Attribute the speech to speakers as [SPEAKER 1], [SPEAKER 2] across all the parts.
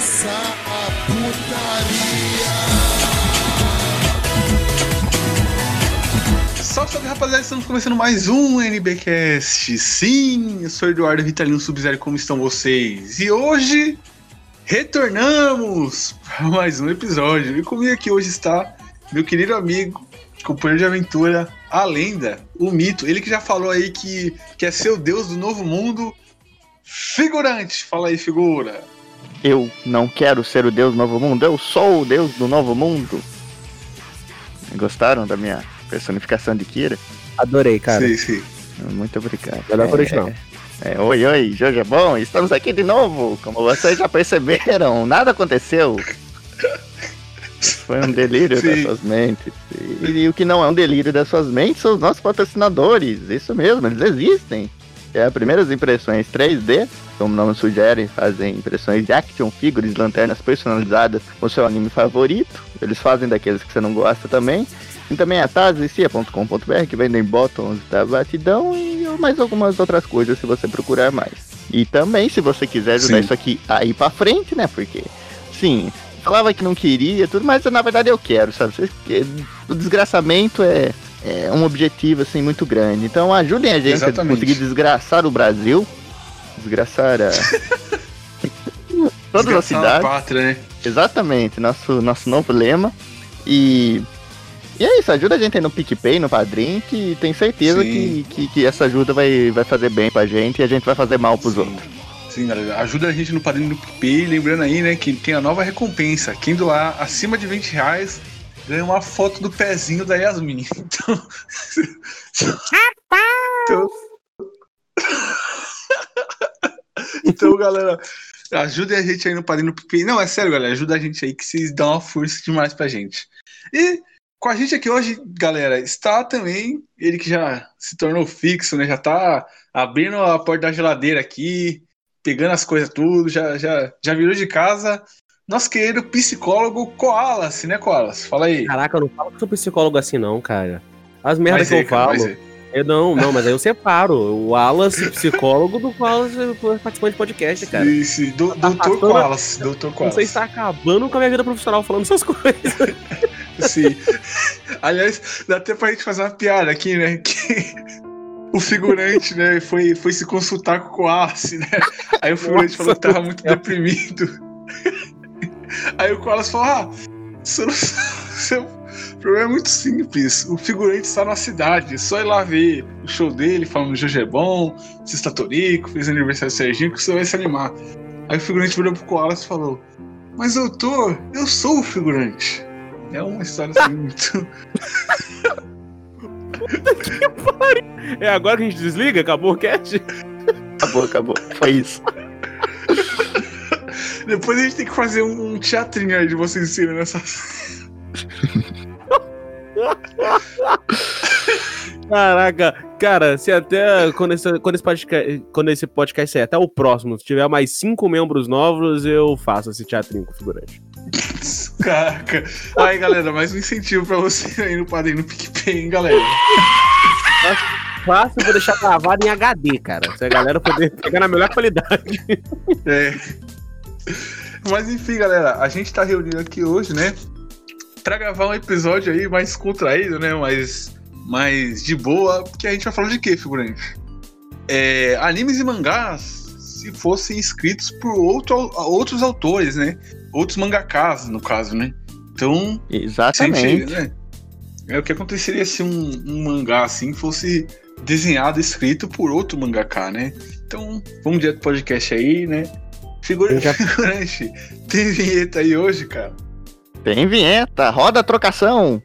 [SPEAKER 1] começar a putaria.
[SPEAKER 2] Salve, salve rapaziada, estamos começando mais um NBcast. Sim, eu sou Eduardo Vitalino Sub-Zero, como estão vocês? E hoje retornamos para mais um episódio. E comigo aqui hoje está meu querido amigo, companheiro de aventura, a lenda, o mito. Ele que já falou aí que quer é ser o deus do novo mundo. Figurante, fala aí, figura.
[SPEAKER 3] Eu não quero ser o deus do novo mundo, eu sou o deus do novo mundo. Gostaram da minha personificação de Kira?
[SPEAKER 4] Adorei, cara.
[SPEAKER 2] Sim, sim.
[SPEAKER 3] Muito obrigado.
[SPEAKER 4] Melhor o original.
[SPEAKER 3] É, é, oi, oi, Jojo Bom, estamos aqui de novo. Como vocês já perceberam, nada aconteceu. Foi um delírio
[SPEAKER 2] Sim.
[SPEAKER 3] das suas mentes. E, e o que não é um delírio das suas mentes são os nossos patrocinadores. Isso mesmo, eles existem. É as primeiras impressões 3D, como o nome sugere, fazem impressões de action figures, lanternas personalizadas com seu anime favorito. Eles fazem daqueles que você não gosta também. E também a tazicia.com.br, que vendem botões da batidão e mais algumas outras coisas se você procurar mais. E também, se você quiser ajudar
[SPEAKER 2] Sim.
[SPEAKER 3] isso aqui a ir pra frente, né? Porque, sim, falava que não queria, tudo, mas na verdade eu quero, sabe? O desgraçamento é, é um objetivo, assim, muito grande. Então ajudem a gente
[SPEAKER 2] Exatamente.
[SPEAKER 3] a conseguir desgraçar o Brasil, desgraçar a... todas as cidades.
[SPEAKER 2] pátria, né?
[SPEAKER 3] Exatamente, nosso, nosso novo lema. E, e é isso, ajuda a gente aí no PicPay, no Padrim, que tem certeza que, que, que essa ajuda vai, vai fazer bem pra gente e a gente vai fazer mal pros
[SPEAKER 2] Sim.
[SPEAKER 3] outros.
[SPEAKER 2] Sim, galera. Ajuda a gente no padrinho do PicPay. Lembrando aí, né, que tem a nova recompensa. Quem doar acima de 20 reais ganha uma foto do pezinho da Yasmin. Então. então... então, galera, ajudem a gente aí no padrinho PicPay. Não, é sério, galera. Ajuda a gente aí que vocês dão uma força demais pra gente. E com a gente aqui hoje, galera, está também ele que já se tornou fixo, né? Já tá abrindo a porta da geladeira aqui, pegando as coisas tudo, já, já, já virou de casa. Nosso querido psicólogo Koalas, né, Koalas? Fala aí.
[SPEAKER 4] Caraca, eu não falo que sou psicólogo assim, não, cara. As merdas que
[SPEAKER 2] é,
[SPEAKER 4] eu
[SPEAKER 2] cara,
[SPEAKER 4] falo.
[SPEAKER 2] É.
[SPEAKER 4] Eu não, não, mas aí eu separo. O Wallace, psicólogo, do Wallace, participante de podcast, cara.
[SPEAKER 2] Sim, sim. Do,
[SPEAKER 4] Tá
[SPEAKER 2] doutor Koalas. Doutor
[SPEAKER 4] Você
[SPEAKER 2] Koalas.
[SPEAKER 4] está acabando com a minha vida profissional falando essas coisas.
[SPEAKER 2] Sim. Aliás, dá até pra gente fazer uma piada aqui, né? Que o figurante, né, foi, foi se consultar com o Koalas, né? Aí o figurante
[SPEAKER 4] Nossa,
[SPEAKER 2] falou que tava muito deprimido. Aí o Koalas falou: Ah, solução- seu problema é muito simples. O figurante está na cidade, é só ir lá ver o show dele, falando é bom, você está torico, fez aniversário do Serginho, que você vai se animar. Aí o figurante virou pro Koalas e falou: Mas doutor, eu sou o figurante. É uma história assim muito.
[SPEAKER 4] É agora que a gente desliga? Acabou o cast?
[SPEAKER 3] Acabou, acabou. Foi isso.
[SPEAKER 2] Depois a gente tem que fazer um, um teatrinho aí de vocês ensinando essa.
[SPEAKER 4] Caraca, cara, se até quando esse, quando esse, podcast, quando esse podcast sair, até o próximo, se tiver mais cinco membros novos, eu faço esse teatrinho com figurante.
[SPEAKER 2] Caraca. Aí, galera, mais um incentivo pra você aí no padrinho no PicPay, hein, galera.
[SPEAKER 4] Eu vou deixar gravado em HD, cara. Se a galera poder pegar na melhor qualidade.
[SPEAKER 2] É. Mas enfim, galera, a gente tá reunido aqui hoje, né? Pra gravar um episódio aí mais contraído, né? Mais, mais de boa. Porque a gente vai falar de quê, figurante? É, animes e mangás se fossem escritos por outro, outros autores, né? Outros mangakas, no caso, né? Então,
[SPEAKER 3] Exatamente.
[SPEAKER 2] gente, né? É o que aconteceria se um, um mangá assim fosse desenhado, escrito por outro mangaka, né? Então, vamos direto pro podcast aí, né? Figura,
[SPEAKER 4] Eu já-
[SPEAKER 2] figurante, tem vinheta aí hoje, cara?
[SPEAKER 3] Tem vinheta, roda a trocação.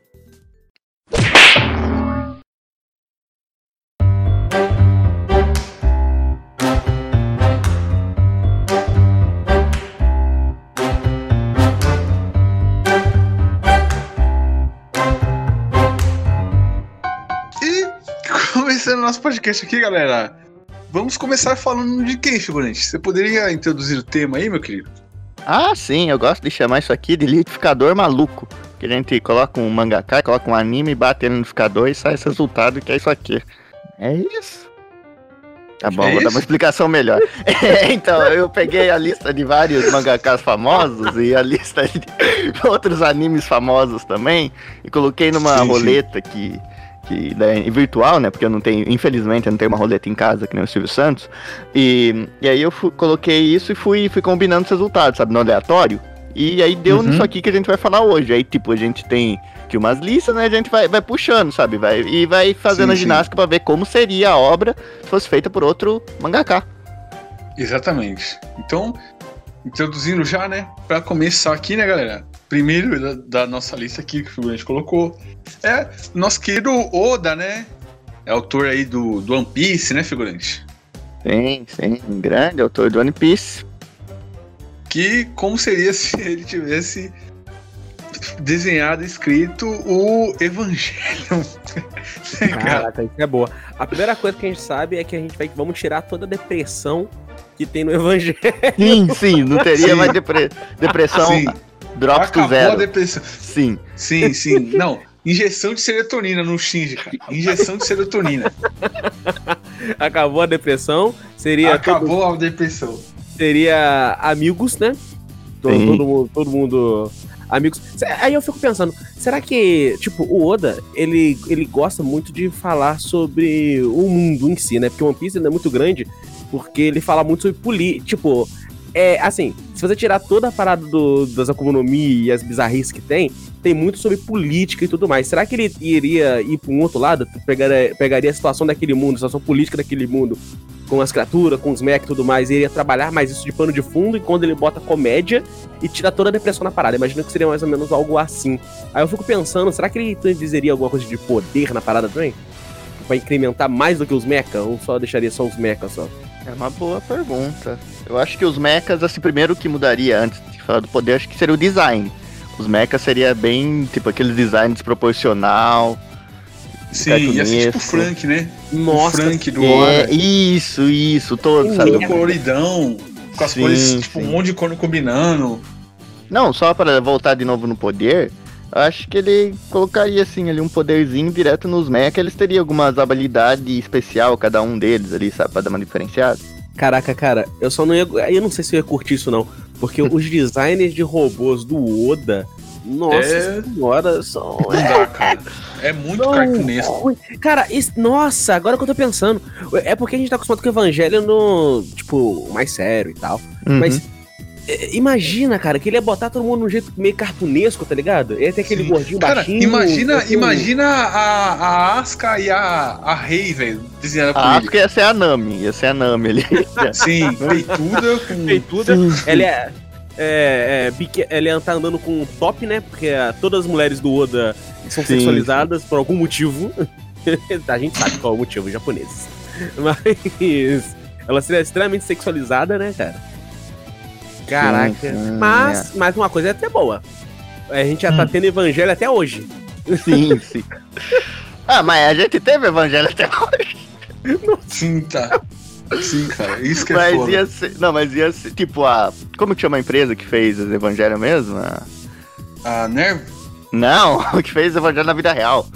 [SPEAKER 2] E começando nosso podcast aqui, galera. Vamos começar falando de quem, figurante? Você poderia introduzir o tema aí, meu querido?
[SPEAKER 3] Ah, sim, eu gosto de chamar isso aqui de liquidificador maluco. Que a gente coloca um mangaka, coloca um anime, bate no liquidificador e sai esse resultado que é isso aqui. É isso. Tá bom,
[SPEAKER 2] É
[SPEAKER 3] vou dar
[SPEAKER 2] isso?
[SPEAKER 3] uma explicação melhor. É, então, eu peguei a lista de vários mangakas famosos e a lista de outros animes famosos também e coloquei numa
[SPEAKER 2] Sim, sim.
[SPEAKER 3] roleta que, que né, virtual, né? Porque eu não tenho, infelizmente, eu não tenho uma roleta em casa que nem o Silvio Santos. E, e aí eu fu- coloquei isso e fui, fui combinando os resultados, sabe, no aleatório. E aí deu
[SPEAKER 2] Uhum.
[SPEAKER 3] nisso aqui que a gente vai falar hoje. Aí, tipo, a gente tem que umas listas, né? A gente vai, vai puxando, sabe? Vai, e vai fazendo
[SPEAKER 2] Sim,
[SPEAKER 3] a ginástica pra ver como seria a obra se fosse feita por outro mangaka.
[SPEAKER 2] Exatamente. Então, introduzindo já, né? Pra começar aqui, né, galera? Primeiro da, da nossa lista aqui que o figurante colocou é nosso querido Oda, né? É autor aí do, do One Piece, né, figurante?
[SPEAKER 3] Sim, sim, um grande autor do One Piece.
[SPEAKER 2] Que como seria se ele tivesse desenhado, escrito o Evangelho? Cara,
[SPEAKER 4] Caraca, isso é boa. A primeira coisa que a gente sabe é que a gente vai vamos tirar toda a depressão que tem no Evangelho.
[SPEAKER 3] Sim, sim, não teria
[SPEAKER 2] Sim.
[SPEAKER 3] mais depre- depressão.
[SPEAKER 2] sim,
[SPEAKER 3] Drops to
[SPEAKER 2] acabou a
[SPEAKER 3] zero.
[SPEAKER 2] depressão.
[SPEAKER 3] Sim.
[SPEAKER 2] Sim, sim. Não, injeção de serotonina no Shinji, cara. Injeção de serotonina.
[SPEAKER 4] Acabou a depressão. Seria, todo,
[SPEAKER 2] Acabou a depressão.
[SPEAKER 4] seria amigos, né? Todo, todo mundo, todo mundo. Amigos. Aí eu fico pensando, será que, tipo, o Oda, ele, ele gosta muito de falar sobre o mundo em si, né? Porque o One Piece é muito grande, porque ele fala muito sobre política. Tipo, é assim, se você tirar toda a parada do, das Mi e as bizarrices que tem, tem muito sobre política e tudo mais. Será que ele iria ir para um outro lado? Pegaria, pegaria a situação daquele mundo, a situação política daquele mundo, com as criaturas, com os mech e tudo mais, e iria trabalhar mais isso de pano de fundo, e quando ele bota comédia e tira toda a depressão na parada. Imagina que seria mais ou menos algo assim. Aí eu fico pensando, será que ele dizeria alguma coisa de poder na parada também? Pra incrementar mais do que os mecha? Ou só deixaria só os mecha só?
[SPEAKER 3] É uma boa pergunta. Eu acho que os mechas, assim, primeiro que mudaria antes de falar do poder, acho que seria o design. Os mechas seria bem, tipo, aquele design desproporcional.
[SPEAKER 2] Sim, ia ser tipo o Frank, né?
[SPEAKER 4] Nossa,
[SPEAKER 2] o Frank do
[SPEAKER 3] É, isso, isso, todo, sabe?
[SPEAKER 2] Todo coloridão, com as
[SPEAKER 3] Sim,
[SPEAKER 2] cores, tipo,
[SPEAKER 3] sim.
[SPEAKER 2] um monte de cor combinando.
[SPEAKER 3] Não, só para voltar de novo no poder, acho que ele colocaria assim ali um poderzinho direto nos mechas, eles teriam algumas habilidades especial cada um deles ali, sabe, pra dar uma diferenciada.
[SPEAKER 4] Caraca, cara, eu só não ia. Eu não sei se eu ia curtir isso, não. Porque os designers de robôs do Oda, nossa
[SPEAKER 2] É.
[SPEAKER 4] senhora, são.
[SPEAKER 2] Não dá, cara. É muito
[SPEAKER 4] Não,
[SPEAKER 2] cartunesco.
[SPEAKER 4] ruim. Cara, isso- nossa, agora que eu tô pensando. É porque a gente tá acostumado com o Evangelho no. Tipo, mais sério e tal.
[SPEAKER 3] Uhum.
[SPEAKER 4] Mas. É, Imagina, cara, que ele ia botar todo mundo num jeito meio cartunesco, tá ligado? Ia ter aquele
[SPEAKER 2] Sim.
[SPEAKER 4] gordinho
[SPEAKER 2] Cara,
[SPEAKER 4] baixinho.
[SPEAKER 2] imagina,
[SPEAKER 4] assim,
[SPEAKER 2] imagina a, a Asuka e a, a Rei, velho, desenhada por
[SPEAKER 3] Ah,
[SPEAKER 2] ele.
[SPEAKER 3] que ia ser a Nami, ia ser a Nami ali.
[SPEAKER 2] Sim, peituda com.
[SPEAKER 4] peituda. Ela é. É, é, bique- ela tá andando com um top, né? Porque ah, todas as mulheres do Oda são
[SPEAKER 3] Sim,
[SPEAKER 4] sexualizadas por algum motivo. a gente sabe qual é o motivo, japoneses. Mas ela seria extremamente sexualizada, né, cara? Caraca.
[SPEAKER 3] Sim, sim,
[SPEAKER 4] Mas, mas uma coisa é até boa. A gente já tá
[SPEAKER 2] Hum.
[SPEAKER 4] tendo evangelho até hoje.
[SPEAKER 3] Sim, sim. Ah, mas a gente teve evangelho até hoje.
[SPEAKER 2] Sim, tá. Sim, cara. Isso que é
[SPEAKER 3] Mas
[SPEAKER 2] foda.
[SPEAKER 3] ia ser. Não, mas ia ser. Tipo, a. Como que chama a empresa que fez os evangelhos mesmo? A-
[SPEAKER 2] A Nerv.
[SPEAKER 3] Não, o que fez o evangelho na vida real.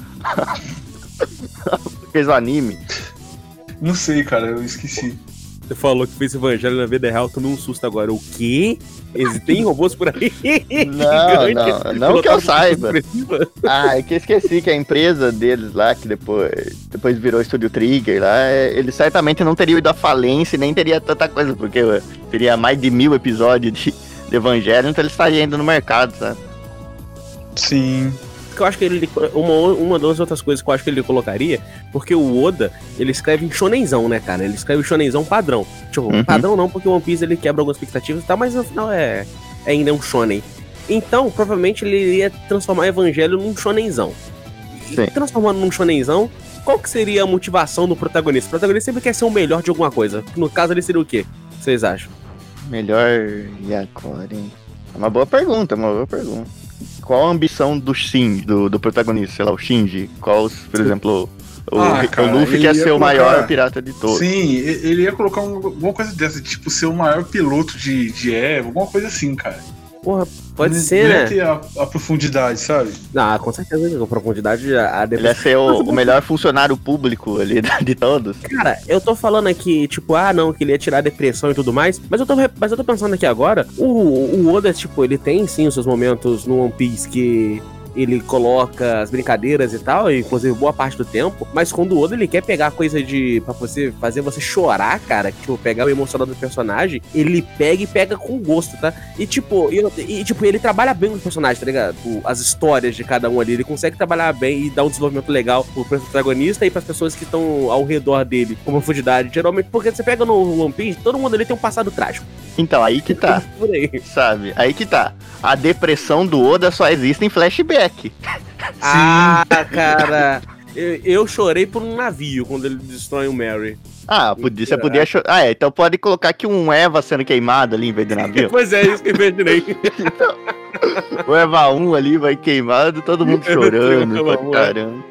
[SPEAKER 3] fez o anime.
[SPEAKER 2] Não sei, cara, eu esqueci.
[SPEAKER 4] Você falou que fez evangelho na vida real, tomei um susto agora. O quê? Existem robôs por aí?
[SPEAKER 3] Não,
[SPEAKER 4] Gigante,
[SPEAKER 3] não, não que eu saiba. Ah, é que eu esqueci que a empresa deles lá, que depois, depois virou Estúdio Trigger lá, é, eles certamente não teriam ido à falência e nem teria tanta coisa, porque teria mais de mil episódios de, de Evangelho, então eles estariam ainda no mercado, sabe?
[SPEAKER 2] Sim.
[SPEAKER 4] Que eu acho que ele. Uma, uma das outras coisas que eu acho que ele colocaria, porque o Oda, ele escreve em shonenzão, né, cara? Ele escreve shonenzão padrão. Tipo,
[SPEAKER 3] Uhum.
[SPEAKER 4] padrão não, porque o One Piece ele quebra algumas expectativas e tal, mas no final é, é ainda um shonen. Então, provavelmente ele iria transformar Evangelho num shonenzão. E transformando num shonenzão, qual que seria a motivação do protagonista? O protagonista sempre quer ser o melhor de alguma coisa. No caso, ele seria o quê? Vocês acham?
[SPEAKER 3] Melhor e agora, hein? É uma boa pergunta, é uma boa pergunta. Qual a ambição do Shinji, do, do protagonista, sei lá, o Shinji? Qual, por exemplo, o,
[SPEAKER 2] Ah,
[SPEAKER 3] o
[SPEAKER 2] cara,
[SPEAKER 3] Luffy
[SPEAKER 2] ele
[SPEAKER 3] quer ser o
[SPEAKER 2] colocar-
[SPEAKER 3] maior pirata de todos.
[SPEAKER 2] Sim, ele ia colocar um- alguma coisa dessa, tipo, ser o maior piloto de, de Eva, alguma coisa assim, cara.
[SPEAKER 4] Porra, pode
[SPEAKER 2] Não
[SPEAKER 4] ser, né?
[SPEAKER 2] ter a, a profundidade, sabe?
[SPEAKER 4] Ah, com certeza, com profundidade a, a
[SPEAKER 3] Ele ia ser o, o melhor funcionário público ali de todos.
[SPEAKER 4] Cara, eu tô falando aqui, tipo, ah, não, que ele ia tirar a depressão e tudo mais, mas eu tô, mas eu tô pensando aqui agora, o, o Oda, tipo, ele tem sim os seus momentos no One Piece que ele coloca as brincadeiras e tal, inclusive boa parte do tempo, mas quando o Oda ele quer pegar coisa de. pra você fazer você chorar, cara, tipo, pegar o emocional do personagem, ele pega e pega com gosto, tá? E tipo, e, e, tipo, ele trabalha bem com os personagens, tá ligado? As histórias de cada um ali, ele consegue trabalhar bem e dar um desenvolvimento legal pro protagonista e pras pessoas que estão ao redor dele com profundidade. Geralmente, porque você pega no One Piece, todo mundo ali tem um passado trágico.
[SPEAKER 3] Então, aí que tá,
[SPEAKER 4] Por aí.
[SPEAKER 3] sabe? Aí que tá. A depressão do Oda só existe em flashback.
[SPEAKER 4] Ah, cara. Eu, eu chorei por um navio quando ele destrói o Mary.
[SPEAKER 3] Ah, podia, você podia chorar. Ah, é, então pode colocar aqui um Eva sendo queimado ali em vez do navio.
[SPEAKER 4] Pois é, isso que eu imaginei.
[SPEAKER 3] o Eva 1 ali vai queimado, todo mundo chorando.
[SPEAKER 4] Eva
[SPEAKER 3] pra
[SPEAKER 4] 1,
[SPEAKER 3] caramba.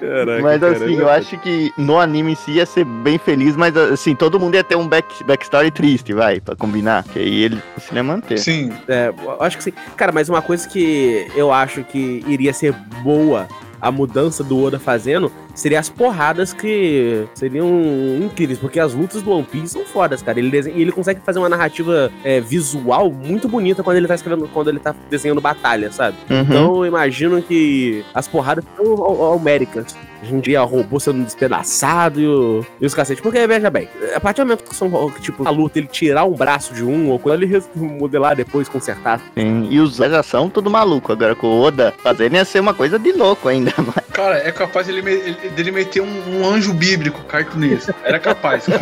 [SPEAKER 4] Caraca,
[SPEAKER 3] Mas assim, eu acho que no anime em si ia ser bem feliz, mas assim, todo mundo ia ter um back, backstory triste, vai, pra combinar. Que aí ele se ia manter.
[SPEAKER 2] Sim.
[SPEAKER 4] É, eu acho que sim. Cara, mas uma coisa que eu acho que iria ser boa a mudança do Oda fazendo seria as porradas que seriam incríveis, porque as lutas do One Piece são fodas, cara. Ele, desenha, ele consegue fazer uma narrativa é, visual muito bonita quando ele tá escrevendo, quando ele tá desenhando batalha, sabe?
[SPEAKER 3] Uhum.
[SPEAKER 4] Então eu imagino que as porradas são homéricas. Hoje em dia, robô sendo despedaçado e, o, e os cacete. Porque, veja bem, a partir do momento que são, tipo, a luta, ele tirar um braço de um, ou quando ele modelar depois, consertar.
[SPEAKER 3] Sim, E os já são tudo maluco. Agora com o Oda fazendo ia ser uma coisa de louco ainda.
[SPEAKER 2] Cara, é capaz dele, dele meter um, um anjo bíblico cartunista. Era capaz, cara.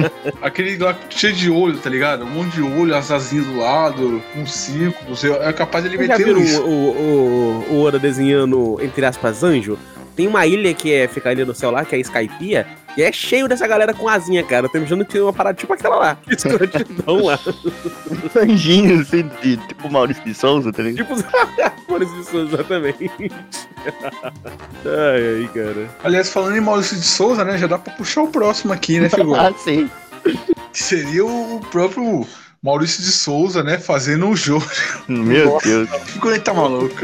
[SPEAKER 2] Aquele lá cheio de olho, tá ligado? Um monte de olho, as asinhas do lado, um círculo. você- É capaz dele meter
[SPEAKER 4] viram
[SPEAKER 2] isso.
[SPEAKER 4] o, o, o, o Oda desenhando, entre aspas, anjo? Tem uma ilha que é, fica ali no céu lá, que é a Skypiea, que é cheio dessa galera com asinha, cara. Eu tô imaginando que tem uma parada tipo aquela lá. Que escrotidão lá.
[SPEAKER 3] Um anjinho, assim, de, tipo Maurício de Souza, tá ligado?
[SPEAKER 4] Tipo, por isso, exatamente. ai, ai, cara.
[SPEAKER 2] Aliás, falando em Maurício de Souza, né? Já dá pra puxar o próximo aqui, né, figura?
[SPEAKER 3] Ah, sim.
[SPEAKER 2] Que seria o próprio Maurício de Souza, né? Fazendo um jogo.
[SPEAKER 3] Meu Deus.
[SPEAKER 2] Figurante tá maluco.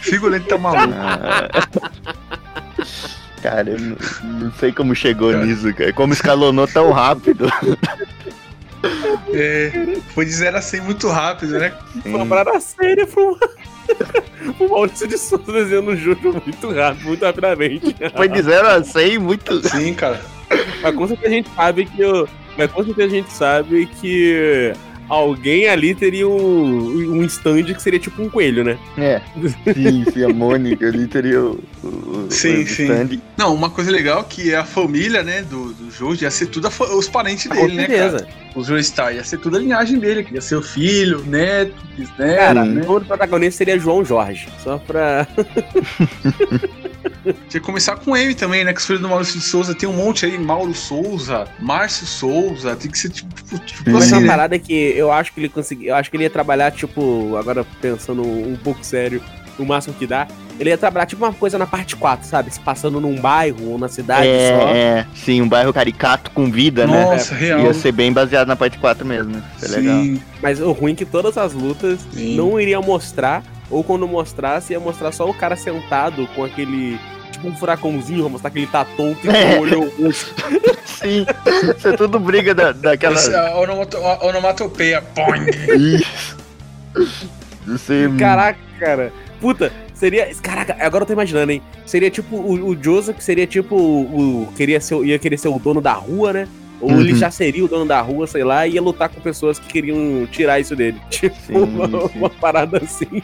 [SPEAKER 2] Figurante tá maluco.
[SPEAKER 3] Ah. Cara, eu não, não sei como chegou
[SPEAKER 2] Cara.
[SPEAKER 3] nisso, cara. Como escalonou tão rápido.
[SPEAKER 2] É, foi de 0 a 100 muito rápido, né?
[SPEAKER 4] Foi uma parada séria pro, pro Maurício de Souza desenhando um jogo muito rápido, muito rapidamente.
[SPEAKER 3] Foi de 0 a 100 muito.
[SPEAKER 2] Sim, cara.
[SPEAKER 4] Mas com certeza a gente sabe que o. Mas com certeza a gente sabe que alguém ali teria um, um stand que seria tipo um coelho, né?
[SPEAKER 3] É. Sim, sim, a Mônica ali teria o. o
[SPEAKER 2] Sim,
[SPEAKER 3] o
[SPEAKER 2] sim.
[SPEAKER 3] stand.
[SPEAKER 2] Não, uma coisa legal que é a família, né, do, do Jojo, ia ser tudo os parentes dele, né, cara? O Joestar, ia ser tudo a linhagem dele, que ia ser o filho, neto, bisneto,
[SPEAKER 4] Cara,
[SPEAKER 2] né?
[SPEAKER 4] protagonista seria João Jorge. Só pra.
[SPEAKER 2] Tinha que começar com M também, né? Que os filhos do Maurício de Souza tem um monte aí, Mauro Souza, Márcio Souza, tem que ser tipo, tipo, tipo
[SPEAKER 4] Mas
[SPEAKER 2] assim,
[SPEAKER 4] uma
[SPEAKER 2] né?
[SPEAKER 4] parada que eu acho que ele conseguiu. Eu acho que ele ia trabalhar, tipo, agora pensando um pouco sério, o máximo que dá. Ele ia trabalhar tipo uma coisa na parte 4, sabe? Se passando num bairro ou na cidade só.
[SPEAKER 3] É, é, sim, um bairro caricato com vida, né?
[SPEAKER 2] Nossa, real.
[SPEAKER 3] Ia ser bem baseado na parte 4 mesmo. né? É legal.
[SPEAKER 2] Sim,
[SPEAKER 4] Mas o ruim é que todas as lutas
[SPEAKER 2] Sim.
[SPEAKER 4] não iriam mostrar, ou quando mostrasse, ia mostrar só o cara sentado com aquele. Tipo um furacãozinho, vai mostrar que ele tá tonto e com
[SPEAKER 3] É.
[SPEAKER 4] o olho roxo.
[SPEAKER 3] Sim, isso é tudo briga da, daquela.
[SPEAKER 2] A, onomato, a onomatopeia, poing.
[SPEAKER 3] Isso. Isso é...
[SPEAKER 4] Caraca, cara. Puta, seria. Caraca, agora eu tô imaginando, hein? Seria tipo o, o Joseph, seria tipo o. o- queria ser, o- ia querer ser o dono da rua, né? Ou ele
[SPEAKER 3] Uhum.
[SPEAKER 4] já seria o dono da rua, sei lá, e ia lutar com pessoas que queriam tirar isso dele. Tipo,
[SPEAKER 3] Sim,
[SPEAKER 4] uma,
[SPEAKER 3] sim.
[SPEAKER 4] uma parada assim.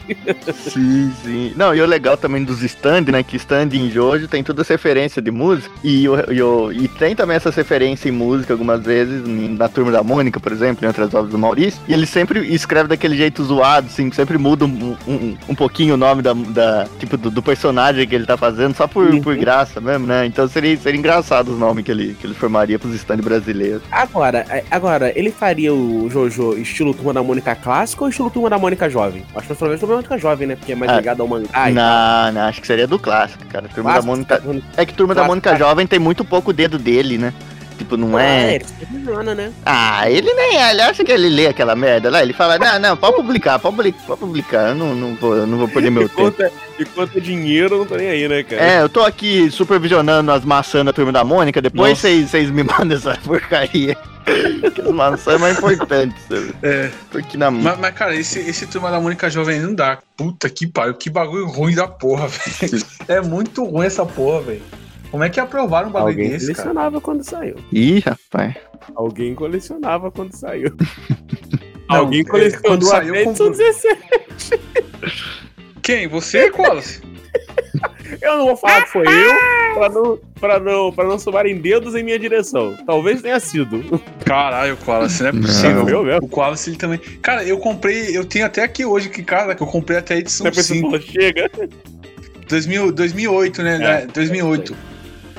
[SPEAKER 3] Sim, sim. Não, e o legal também dos stand, né? Que stand em Jojo tem toda essa referência de música. E, o, e, o- e tem também essa referência em música algumas vezes, na turma da Mônica, por exemplo, em outras obras do Maurício. E ele sempre escreve daquele jeito zoado, assim, sempre muda um, um, um pouquinho o nome da, da- tipo, do, do personagem que ele tá fazendo, só por,
[SPEAKER 4] Uhum.
[SPEAKER 3] por graça mesmo, né? Então seria, seria engraçado os nomes que ele, que ele formaria pros stand brasileiros.
[SPEAKER 4] Agora, é- agora, ele faria o Jojo estilo Turma da Mônica clássico ou estilo Turma da Mônica jovem? Acho que provavelmente Turma da Mônica jovem, né? Porque é mais
[SPEAKER 3] Ah,
[SPEAKER 4] ligado ao mangá
[SPEAKER 3] não, não, acho que seria do clássico, cara. Turma
[SPEAKER 4] Clássico,
[SPEAKER 3] da Mônica. É que Turma da
[SPEAKER 4] Clássico,
[SPEAKER 3] Mônica
[SPEAKER 4] cara.
[SPEAKER 3] Jovem tem muito pouco dedo dele, né? Tipo, não
[SPEAKER 4] Ah,
[SPEAKER 3] é.
[SPEAKER 4] ele supervisiona, né?
[SPEAKER 3] Ah, ele nem é, ele acha que ele lê aquela merda lá, ele fala, não, não, pode publicar, pode publicar, pode publicar, eu não, não, vou, eu não vou perder meu
[SPEAKER 4] E
[SPEAKER 3] tempo.
[SPEAKER 4] quanto, é, e quanto é dinheiro, eu não tô nem aí, né, cara?
[SPEAKER 3] É, eu tô aqui supervisionando as maçãs da turma da Mônica, depois vocês me mandam essa porcaria. que as maçãs é mais importante, sabe?
[SPEAKER 2] É.
[SPEAKER 3] Porque na
[SPEAKER 2] Mas, mas, cara, esse, esse turma da Mônica Jovem não dá. Puta que pariu, que bagulho ruim da porra, velho. É muito ruim essa porra, velho. Como é que aprovaram um bagulho
[SPEAKER 4] Alguém
[SPEAKER 2] desse, cara?
[SPEAKER 4] colecionava quando saiu.
[SPEAKER 3] Ih, rapaz.
[SPEAKER 4] Alguém colecionava quando saiu.
[SPEAKER 2] Não,
[SPEAKER 4] Alguém
[SPEAKER 2] é,
[SPEAKER 4] colecionou
[SPEAKER 2] quando
[SPEAKER 4] a
[SPEAKER 2] saiu, comprou.
[SPEAKER 4] 17.
[SPEAKER 2] Quem? Você, Wallace?
[SPEAKER 4] Eu não vou falar que foi eu, pra não, pra não, pra não somarem dedos em minha direção. Talvez tenha sido.
[SPEAKER 2] Caralho, Wallace, não é
[SPEAKER 3] Não.
[SPEAKER 2] possível.
[SPEAKER 4] Eu mesmo.
[SPEAKER 2] O Wallace ele também. Cara, eu comprei, eu tenho até aqui hoje que cara, que eu comprei até a edição
[SPEAKER 4] Depois você
[SPEAKER 2] 5.
[SPEAKER 4] falou, chega.
[SPEAKER 2] 2000, 2008, né?
[SPEAKER 4] É,
[SPEAKER 2] né, 2008.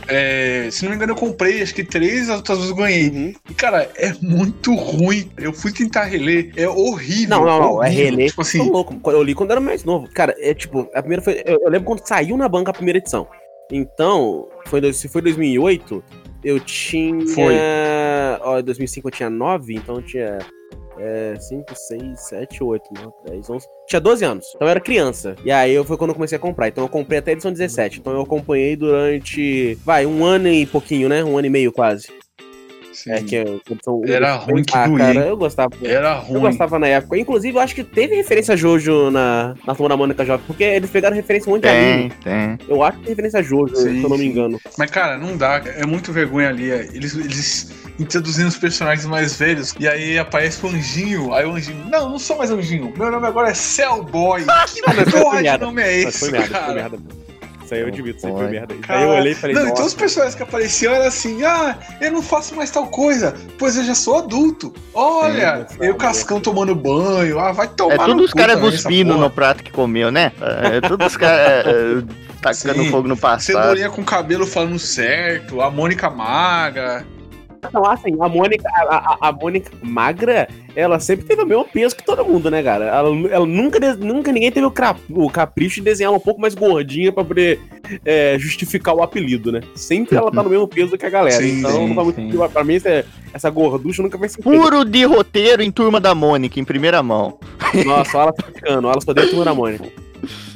[SPEAKER 2] É, se não me engano, eu comprei, acho que três, as outras eu ganhei.
[SPEAKER 4] Uhum.
[SPEAKER 2] E, cara, é muito ruim. Eu fui tentar reler, é horrível.
[SPEAKER 4] Não, não, não. É reler.
[SPEAKER 2] Tipo
[SPEAKER 4] Tô
[SPEAKER 2] assim,
[SPEAKER 4] louco. Eu li quando era mais novo. Cara, é tipo, a primeira foi. Eu, eu lembro quando saiu na banca a primeira edição. Então, foi, se foi 2008, eu tinha.
[SPEAKER 2] Foi.
[SPEAKER 4] Ó, em 2005 eu tinha 9, então eu tinha. É, 5, 6, 7, 8, 9, 10, 11. Tinha 12 anos. Então eu era criança. E aí eu, foi quando eu comecei a comprar. Então eu comprei até a edição 17. Então eu acompanhei durante. Vai, um ano e pouquinho, né? Um ano e meio quase.
[SPEAKER 2] Sim,
[SPEAKER 4] É que edição.
[SPEAKER 2] Era ruim que
[SPEAKER 4] ah,
[SPEAKER 2] doía,
[SPEAKER 4] cara, eu gostava.
[SPEAKER 2] era
[SPEAKER 4] Eu
[SPEAKER 2] ruim.
[SPEAKER 4] gostava na época. Inclusive, eu acho que teve referência a Jojo na, na turma da Mônica Jovem, porque eles pegaram referência muito de anime.
[SPEAKER 3] Tem, tem.
[SPEAKER 4] Eu acho que tem referência a Jojo,
[SPEAKER 2] Sim,
[SPEAKER 4] se eu não me engano.
[SPEAKER 2] Mas, cara, não dá. É muito vergonha ali. é. Eles, eles introduzindo os personagens mais velhos. E aí aparece o anjinho. Aí o anjinho. Não, não sou mais anjinho. Meu nome agora é Cellboy. Que porra de nome é esse?
[SPEAKER 4] foi merda,
[SPEAKER 2] cara?
[SPEAKER 4] foi merda. Isso aí eu admito, isso aí foi merda. Aí eu olhei e falei,
[SPEAKER 2] Não,
[SPEAKER 4] nossa.
[SPEAKER 2] então os personagens que apareciam eram assim: ah, eu não faço mais tal coisa, pois eu já sou adulto. Olha,
[SPEAKER 4] Sim,
[SPEAKER 2] eu Cascão tomando banho. Ah, vai tomar
[SPEAKER 3] É
[SPEAKER 2] no
[SPEAKER 3] tudo os caras cuspindo no prato que comeu, né? É tudo os caras é, tacando
[SPEAKER 2] Sim.
[SPEAKER 3] fogo no passado.
[SPEAKER 2] Cebolinha com cabelo falando certo, a Mônica magra.
[SPEAKER 4] Não, assim, a Mônica, a, a, a Mônica magra, ela sempre teve o mesmo peso que todo mundo, né, cara? Ela, ela nunca, nunca ninguém teve o, cra- o capricho de desenhar ela um pouco mais gordinha pra poder é, justificar o apelido, né? Sempre ela tá no mesmo peso que a galera.
[SPEAKER 2] Sim,
[SPEAKER 4] então,
[SPEAKER 3] sim,
[SPEAKER 4] não faz muito pra mim, essa, essa gorducha nunca vai ser
[SPEAKER 3] Puro de roteiro em Turma da Mônica, em primeira mão.
[SPEAKER 4] Nossa, ela tá ficando, ela só odeia a turma da Mônica.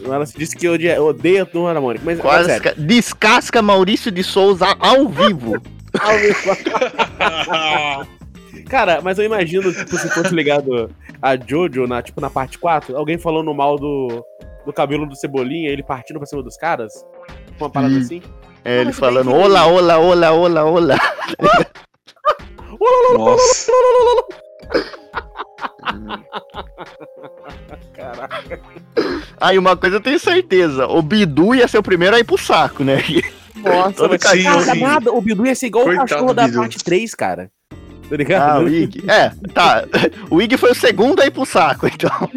[SPEAKER 4] Ela se disse que odeia, odeia a turma da Mônica. Mas,
[SPEAKER 3] Quase
[SPEAKER 4] sério,
[SPEAKER 3] ca- descasca Maurício de Souza ao vivo.
[SPEAKER 4] Cara, mas eu imagino, tipo, se fosse ligado a Jojo, na, tipo, na parte 4, alguém falando mal do, do cabelo do Cebolinha, ele partindo pra cima dos caras. Uma parada
[SPEAKER 3] Sim.
[SPEAKER 4] assim.
[SPEAKER 3] É, ele falando, olá, olá, olá, olá, olá.
[SPEAKER 2] Nossa.
[SPEAKER 4] Caraca.
[SPEAKER 3] Aí uma coisa eu tenho certeza, o Bidu ia ser o primeiro a ir pro saco, né?
[SPEAKER 4] Nossa, mas
[SPEAKER 2] cachorro,
[SPEAKER 4] cara,
[SPEAKER 2] sim.
[SPEAKER 4] nada, o Bidu ia ser igual
[SPEAKER 2] Coitado
[SPEAKER 4] o cachorro da
[SPEAKER 2] Bidu.
[SPEAKER 4] parte 3, cara. Tá
[SPEAKER 3] Ah,
[SPEAKER 4] ligado?
[SPEAKER 3] o Ig. É, tá. O Ig foi o segundo a ir pro saco, então.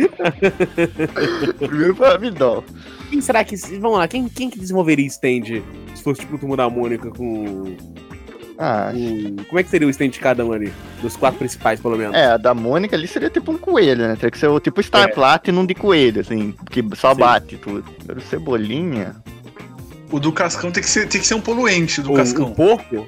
[SPEAKER 3] o primeiro foi o Abidol.
[SPEAKER 4] Quem será que. Vamos lá, quem, quem que desenvolveria stand se fosse tipo o turma da Mônica com,
[SPEAKER 3] Ah,
[SPEAKER 4] com- Como é que seria o stand de cada um ali? Dos quatro principais, pelo menos.
[SPEAKER 3] é, a da Mônica ali seria tipo um coelho, né? Teria que ser o tipo Star
[SPEAKER 4] É.
[SPEAKER 3] Platinum de coelho, assim, que só
[SPEAKER 4] Sim.
[SPEAKER 3] bate tudo. Agora o Cebolinha.
[SPEAKER 2] O do Cascão tem que ser, tem que ser um poluente do
[SPEAKER 4] O,
[SPEAKER 2] Cascão.
[SPEAKER 4] o porco?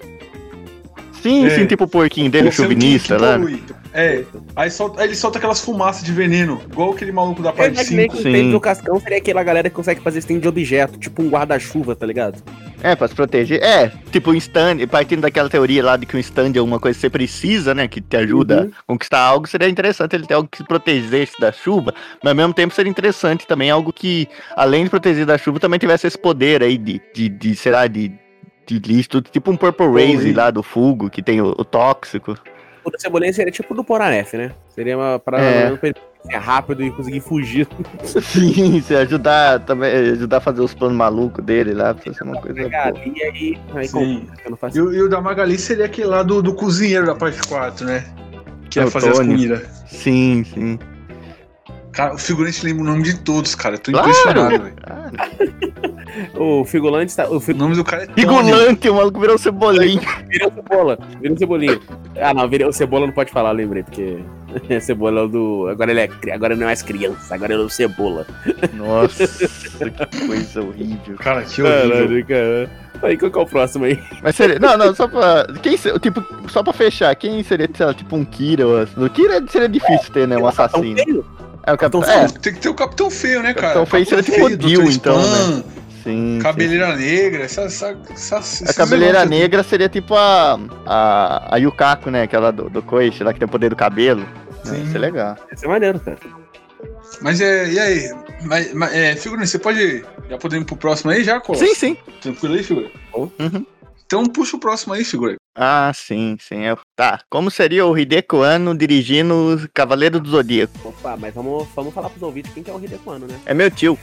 [SPEAKER 3] Sim,
[SPEAKER 2] É.
[SPEAKER 3] sim, tipo o porquinho dele, o
[SPEAKER 2] é
[SPEAKER 3] chauvinista
[SPEAKER 2] que
[SPEAKER 3] lá.
[SPEAKER 2] polui. É, aí, solta, aí ele solta aquelas fumaças de veneno, igual aquele maluco da
[SPEAKER 4] Eu
[SPEAKER 2] parte
[SPEAKER 4] imaginei
[SPEAKER 2] 5.
[SPEAKER 4] que o do Cascão seria aquela galera que consegue fazer stand de objeto, tipo um guarda-chuva, tá ligado?
[SPEAKER 3] É, pra se proteger. É, tipo um stand, partindo daquela teoria lá de que um stand é uma coisa que você precisa, né? Que te ajuda
[SPEAKER 4] Uhum.
[SPEAKER 3] a conquistar algo, seria interessante ele ter algo que se protegesse da chuva, mas ao mesmo tempo seria interessante também algo que, além de proteger da chuva, também tivesse esse poder aí de, de, de sei lá, de, de lixo, tipo um Purple Raze lá do Fugo, que tem o, o tóxico.
[SPEAKER 4] O do Cebolinha seria tipo do Poranef, né? Seria uma parada
[SPEAKER 3] É.
[SPEAKER 4] é. pra ele ser rápido e conseguir fugir.
[SPEAKER 3] Sim, se ajudar também, ajudar a fazer os planos malucos dele lá, pra ser uma coisa
[SPEAKER 4] Pegar
[SPEAKER 3] boa.
[SPEAKER 4] ali e aí. aí
[SPEAKER 2] Sim.
[SPEAKER 4] complica,
[SPEAKER 2] E, o- e o da Magali seria aquele lá do, do cozinheiro da parte 4, né? Que
[SPEAKER 3] É
[SPEAKER 2] ia fazer as
[SPEAKER 3] Tony.
[SPEAKER 2] comidas.
[SPEAKER 3] Sim, sim.
[SPEAKER 2] Cara, o figurante lembra o nome de todos, cara. Eu tô
[SPEAKER 3] Claro.
[SPEAKER 2] impressionado, velho.
[SPEAKER 4] O Figulante tá. O
[SPEAKER 2] O
[SPEAKER 4] Figu...
[SPEAKER 2] nome do cara é.
[SPEAKER 3] Figulante, o maluco virou cebolinha.
[SPEAKER 4] Virou cebola. Virou cebolinha. Ah, não, virou cebola não pode falar, lembrei, porque. cebola é o do. Agora ele é. Agora ele não é mais criança, agora ele é o cebola.
[SPEAKER 3] Nossa, que coisa horrível.
[SPEAKER 2] Cara, que horrível.
[SPEAKER 4] Caralho, cara. Aí, qual que é o próximo aí?
[SPEAKER 3] Mas seria. Não, não, só pra. Quem, tipo, só pra fechar, quem seria, sei lá, tipo um Kira? ou- No Kira seria difícil ter, né? Um assassino. É, o capitão. É,
[SPEAKER 2] Tem que ter o Capitão Feio, né, cara?
[SPEAKER 3] Capitão Feio seria tipo o. Dio, então,
[SPEAKER 2] Spam,
[SPEAKER 3] sim.
[SPEAKER 2] Cabeleira Negra, essa. essa, essa
[SPEAKER 3] A cabeleira
[SPEAKER 2] negócios-
[SPEAKER 3] negra seria tipo a. A, a Yukako, né? Aquela do, do Koichi, lá que tem o poder do cabelo.
[SPEAKER 2] Sim.
[SPEAKER 3] Isso é legal.
[SPEAKER 4] Isso é maneiro, cara.
[SPEAKER 2] Mas é. E aí? Mas, mas, é, figurante, você pode. Já podemos ir pro próximo aí já, Colosso?
[SPEAKER 3] Sim, sim.
[SPEAKER 2] Tranquilo aí, figura?
[SPEAKER 3] Uhum.
[SPEAKER 2] Então puxa o próximo aí, figura.
[SPEAKER 3] Ah, sim, sim. é- Tá. Como seria o Hideko Anno dirigindo Cavaleiro do Zodíaco?
[SPEAKER 4] Opa, mas vamos, vamos falar pros ouvintes quem que é o Hideko Anno, né?
[SPEAKER 3] É meu tio.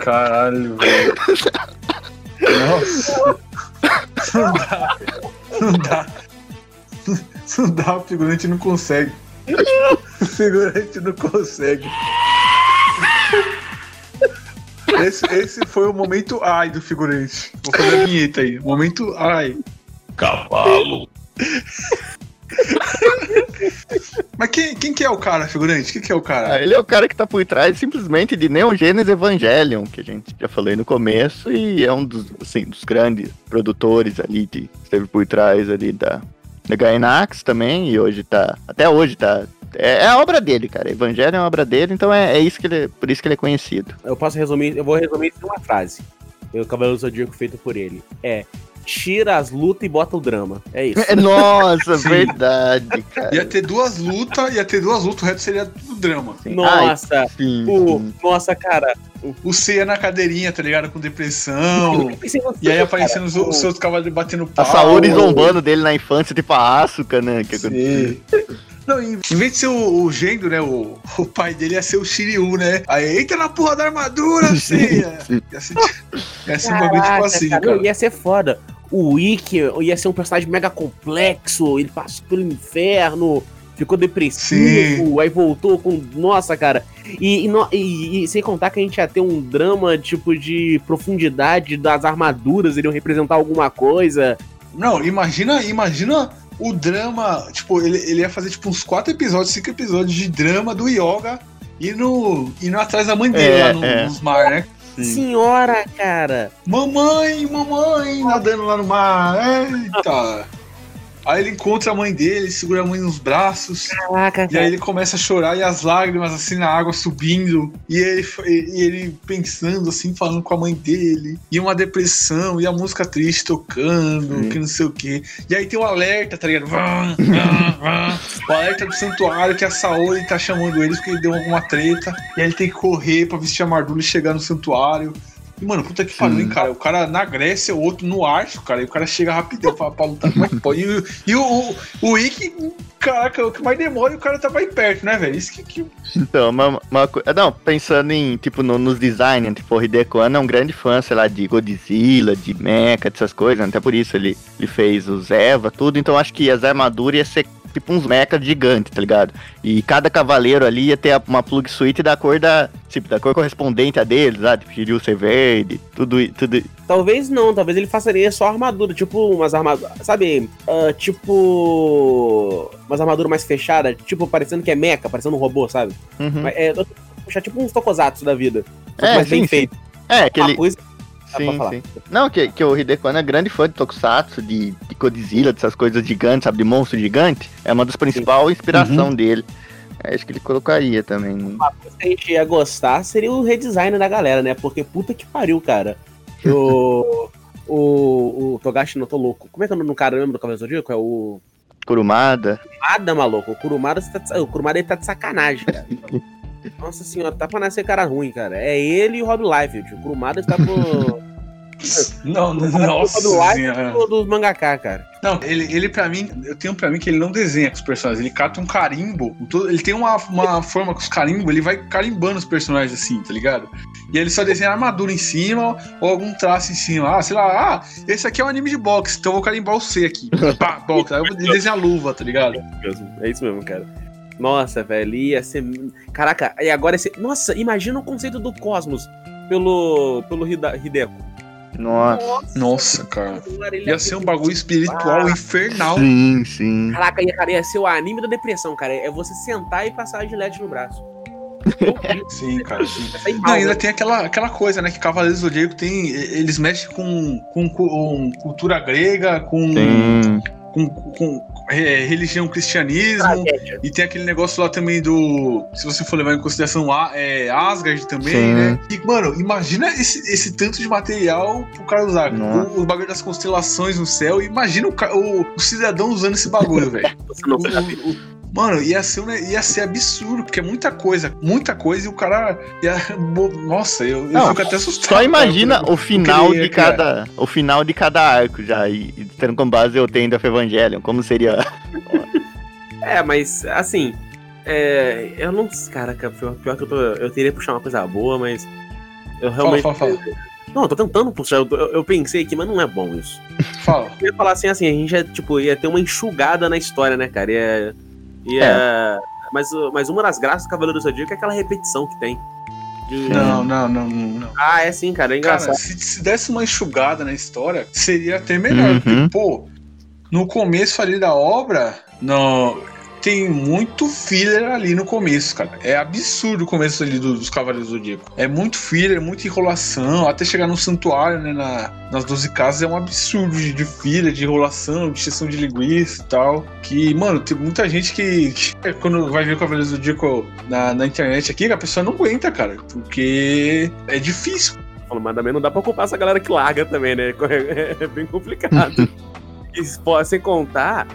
[SPEAKER 2] Caralho, velho. Nossa. Não dá. Não dá. Não dá, o figurante não consegue. O figurante não consegue. Esse, esse foi o momento ai do figurante. Vou fazer a vinheta aí. Momento ai.
[SPEAKER 1] Cavalo.
[SPEAKER 2] Mas quem, quem que é o cara, figurante? Quem que é o cara?
[SPEAKER 3] Ah, ele é o cara que tá por trás simplesmente de Neon Genesis Evangelion, que a gente já falei no começo, e é um dos, assim, dos grandes produtores ali, de, esteve por trás ali da, da Gainax também, e hoje tá, até hoje tá, é, é a obra dele, cara, Evangelion é a obra dele, então é, é isso que ele, por isso que ele é conhecido.
[SPEAKER 4] Eu posso resumir, eu vou resumir isso em uma frase. O Cavaleiro Zodíaco feito por ele. É, tira as lutas e bota o drama. É isso.
[SPEAKER 3] Nossa,
[SPEAKER 2] Sim.
[SPEAKER 3] verdade, cara.
[SPEAKER 2] Ia ter duas lutas, ia ter duas lutas, o resto seria tudo drama.
[SPEAKER 3] Sim.
[SPEAKER 4] Nossa,
[SPEAKER 3] Ai, sim,
[SPEAKER 4] o,
[SPEAKER 3] sim.
[SPEAKER 4] nossa, cara.
[SPEAKER 2] O Ceia na cadeirinha, tá ligado? Com depressão.
[SPEAKER 4] Eu pensei em você,
[SPEAKER 2] E aí
[SPEAKER 4] cara.
[SPEAKER 2] aparecendo os,
[SPEAKER 4] O-
[SPEAKER 2] os seus cavaleiros batendo
[SPEAKER 3] A
[SPEAKER 2] pau.
[SPEAKER 3] Saori zombando dele na infância, tipo a Asuka, né? Que
[SPEAKER 2] Sim. Não, em, vez de ser o, o Gendo, né? O, o pai dele ia ser o Shiryu, né? Aí entra na porra da armadura, Ceia. Ia ser, ia ser um bagulho tipo
[SPEAKER 4] Caraca,
[SPEAKER 2] assim,
[SPEAKER 4] cara, não, Ia ser foda. O Ikki ia ser um personagem mega complexo, ele passou pelo inferno, ficou depressivo, aí voltou com. Nossa, cara. E, e e- e sem contar que a gente ia ter um drama tipo de profundidade das armaduras, iriam representar alguma coisa.
[SPEAKER 2] Não, imagina, imagina o drama. Tipo, ele, ele ia fazer tipo uns quatro episódios, cinco episódios de drama do Yoga indo, indo atrás da mãe dele
[SPEAKER 3] É,
[SPEAKER 2] lá no,
[SPEAKER 3] é.
[SPEAKER 2] nos mar, né?
[SPEAKER 4] Senhora, cara.
[SPEAKER 2] Mamãe, mamãe, nadando lá no mar. Eita! Aí ele encontra a mãe dele, segura a mãe nos braços.
[SPEAKER 4] Caraca,
[SPEAKER 2] E aí ele começa a chorar e as lágrimas assim na água subindo. E ele, e ele pensando assim, falando com a mãe dele. E uma depressão, e a música triste tocando,
[SPEAKER 3] Sim.
[SPEAKER 2] que não sei o quê. E aí tem o alerta, tá ligado? Vã, vã, vã. O alerta do santuário que a Saori tá chamando eles porque ele deu alguma treta. E aí ele tem que correr pra vestir a armadura e chegar no santuário. Mano, puta que pariu, hein, cara? O cara na Grécia, o outro no Ártico, cara. E o cara chega rapidão pra, pra lutar. Como é que pode? E, o- e o, o, o Ikki, caraca, o que mais demora e o cara tá mais perto, né, velho? Isso que, que
[SPEAKER 3] Então, uma, uma co- Não, pensando em, tipo, no- nos designs, tipo, o Hideko Anno é um grande fã, sei lá, de Godzilla, de Mecha, dessas coisas, né? até por isso ele, ele fez os Eva, tudo, então acho que as armaduras ia ser tipo uns mechas gigantes, tá ligado? E cada cavaleiro ali ia ter uma plug suite da cor da, tipo, da cor correspondente a deles, lá, tipo, Shiryu ser verde, tudo, tudo...
[SPEAKER 4] Talvez não, talvez ele façaria só armadura, tipo umas armaduras, sabe? ah, tipo. Umas armaduras mais fechadas, tipo parecendo que é mecha, parecendo um robô, sabe?
[SPEAKER 3] Uhum.
[SPEAKER 4] Mas, é, puxar tipo uns tokusatsu da vida.
[SPEAKER 3] É,
[SPEAKER 4] mais bem
[SPEAKER 3] sim, sim.
[SPEAKER 4] feito.
[SPEAKER 3] É, que
[SPEAKER 4] Uma
[SPEAKER 3] ele...
[SPEAKER 4] coisa.
[SPEAKER 3] Sim, sim. Não, que, que o Hideko Anno é grande fã de Tokusatsu, de, de Godzilla, dessas coisas gigantes, sabe? De monstro gigante. É uma das principais inspirações dele. É, acho que ele colocaria também. né?
[SPEAKER 4] Uma coisa que a gente ia gostar seria o redesign da galera, né? Porque puta que pariu, cara. O. o, o Togashi não tô louco. Como é que é o nome do cara lembra do Cavaleiro do Zodíaco? É o.
[SPEAKER 3] Kurumada.
[SPEAKER 4] Kurumada, maluco. O Kurumada, tá de, o Kurumada ele tá de sacanagem, cara. Nossa senhora, tá pra nascer cara ruim, cara. É ele e o Rob Liefeld. O Kurumada tá pro.
[SPEAKER 2] Não,
[SPEAKER 4] Rob
[SPEAKER 2] nossa
[SPEAKER 4] pro dos mangaká, cara.
[SPEAKER 2] Não, ele, ele pra mim, eu tenho pra mim que ele não desenha com os personagens, ele cata um carimbo. Ele tem uma, uma forma com os carimbos, ele vai carimbando os personagens assim, tá ligado? E ele só desenha armadura em cima ou algum traço em cima. Ah, sei lá, ah, esse aqui é um anime de boxe, então eu vou carimbar o C aqui. Pá, boxe. Aí eu vou desenhar a luva, tá ligado?
[SPEAKER 4] É isso mesmo, cara. Nossa, velho, ia ser. Caraca, e agora esse. Nossa, imagina o conceito do cosmos. pelo, pelo Hida- Hideko.
[SPEAKER 3] Nossa.
[SPEAKER 2] Nossa, cara. Ia ser um bagulho espiritual infernal.
[SPEAKER 3] Sim, sim.
[SPEAKER 4] Caraca, ia, cara, ia ser o anime da depressão, cara. É você sentar e passar a gilete no braço.
[SPEAKER 2] Sim, cara, sim. Não, ainda
[SPEAKER 4] né?
[SPEAKER 2] tem aquela, aquela coisa, né? Que Cavaleiros do Zodíaco tem. Eles mexem com, com, com cultura grega, com,
[SPEAKER 3] Sim.
[SPEAKER 2] com, com, é, religião, cristianismo.
[SPEAKER 4] Tragédia.
[SPEAKER 2] E tem aquele negócio lá também do. Se você for levar em consideração A- é, Asgard também,
[SPEAKER 3] Sim.
[SPEAKER 2] né? E, mano, imagina esse, esse tanto de material pro cara usar. O, o bagulho das constelações no céu. Imagina o, o, o cidadão usando esse bagulho, velho. Mano, ia ser, um ia ser absurdo, porque é muita coisa, muita coisa, e o cara ia. Nossa, eu, eu
[SPEAKER 3] Não,
[SPEAKER 2] fico até assustado.
[SPEAKER 3] Só imagina
[SPEAKER 2] cara,
[SPEAKER 3] o final
[SPEAKER 2] queria
[SPEAKER 3] de cada. O final de cada arco já. E e tendo como base o Tendo of Evangelion. Como seria.
[SPEAKER 4] É, mas assim. É, eu não. Caraca, pior, pior que eu tô. Eu teria puxar uma coisa boa, mas. Eu
[SPEAKER 2] Fala,
[SPEAKER 4] realmente.
[SPEAKER 2] fala, fala.
[SPEAKER 4] Não, eu tô tentando puxar. Eu, eu- eu pensei aqui, mas não é bom isso.
[SPEAKER 2] Fala.
[SPEAKER 4] Eu ia falar assim, assim, a gente ia, tipo, ia ter uma enxugada na história, né, cara? Ia. Ia... Mas, uh, mas uma das graças do Cavaleiro do Zodíaco é aquela repetição que tem. De-
[SPEAKER 2] Não, não, não, não.
[SPEAKER 4] Ah, é sim, cara, é
[SPEAKER 2] Cara,
[SPEAKER 4] engraçado.
[SPEAKER 2] se, se desse uma enxugada na história, seria até melhor.
[SPEAKER 3] Uhum.
[SPEAKER 2] Porque, pô, no começo ali da obra, não, tem muito filler ali no começo, cara. É absurdo o começo ali do- dos Cavaleiros do Zodíaco. É muito filler, é muita enrolação, até chegar no santuário, né, na- nas 12 casas, é um absurdo de, de filler, de enrolação, de exceção de linguiça e tal. Que, mano, tem muita gente que, que quando vai ver o Cavaleiros do Zodíaco na, na internet aqui, a pessoa não aguenta, cara. Porque é difícil.
[SPEAKER 4] Mas também não dá pra culpar essa galera que larga também, né? É bem complicado. e pô, sem contar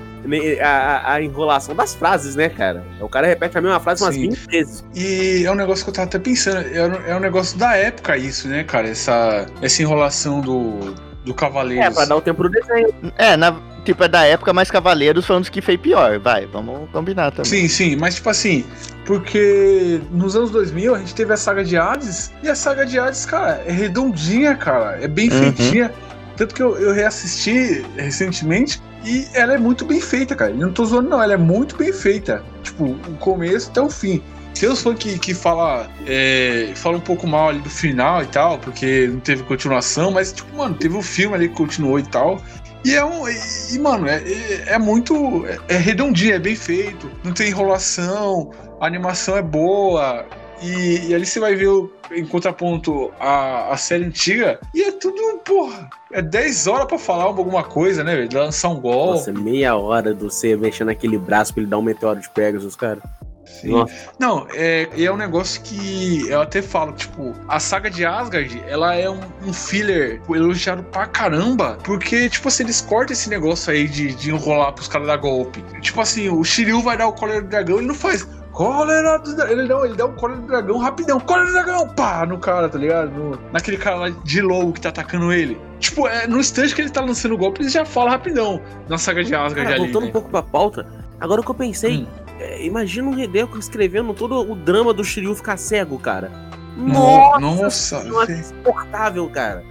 [SPEAKER 4] a, a- enrolação das frases, né, cara? O cara repete a mesma frase umas
[SPEAKER 2] Sim.
[SPEAKER 4] 20 vezes.
[SPEAKER 2] E é um negócio que eu tava até pensando, é um, é um negócio da época isso, né, cara? Essa, essa enrolação do, do Cavaleiros.
[SPEAKER 4] É, pra dar o tempo do desenho.
[SPEAKER 3] É, na, tipo, é da época, mas Cavaleiros foi um dos que fez pior. Vai, vamos combinar também.
[SPEAKER 2] Sim, sim, mas tipo assim, porque nos anos 2000 a gente teve a saga de Hades, e a saga de Hades, cara, é redondinha, cara, é bem
[SPEAKER 3] Uhum.
[SPEAKER 2] feitinha. Tanto que eu, eu reassisti recentemente e ela é muito bem feita, cara. Eu não tô zoando, não, ela é muito bem feita. Tipo, o começo até o fim. Tem uns fãs que, que fala, é, fala um pouco mal ali do final e tal, porque não teve continuação, mas, tipo, mano, teve o filme ali que continuou e tal. E é um. E, e, mano, é, é, é muito. É, é redondinho, é bem feito. Não tem enrolação, a animação é boa. E, e ali você vai ver o- em contraponto a, a série antiga. E é tudo, porra. É 10 horas pra falar alguma coisa, né, velho? Lançar um gol.
[SPEAKER 4] Nossa, meia hora do você mexendo naquele braço pra ele dar um meteoro de Pegasus, cara.
[SPEAKER 2] Sim.
[SPEAKER 4] Nossa.
[SPEAKER 2] Não, é, e é um negócio que eu até falo, tipo, a saga de Asgard, ela é um, um filler elogiado pra caramba, porque, tipo assim, eles cortam esse negócio aí de, de enrolar pros caras dar golpe. Tipo assim, o Shiryu vai dar o cólera do dragão, ele não faz cólera do dragão, ele, não, ele dá o cólera do dragão rapidão, cólera do dragão, pá, no cara, tá ligado? No- naquele cara lá de lobo que tá atacando ele. Tipo, é, no instante que ele tá lançando o golpe, ele já fala rapidão na saga de Asgard
[SPEAKER 4] Cara,
[SPEAKER 2] ali,
[SPEAKER 4] voltando
[SPEAKER 2] né?
[SPEAKER 4] um pouco pra pauta, agora o que eu pensei,
[SPEAKER 2] Hum.
[SPEAKER 4] é, imagina o Hideko escrevendo todo o drama do Shiryu ficar cego, cara.
[SPEAKER 2] No-
[SPEAKER 4] Nossa,
[SPEAKER 2] Nossa,
[SPEAKER 4] senhora,
[SPEAKER 2] velho.
[SPEAKER 4] insuportável, cara.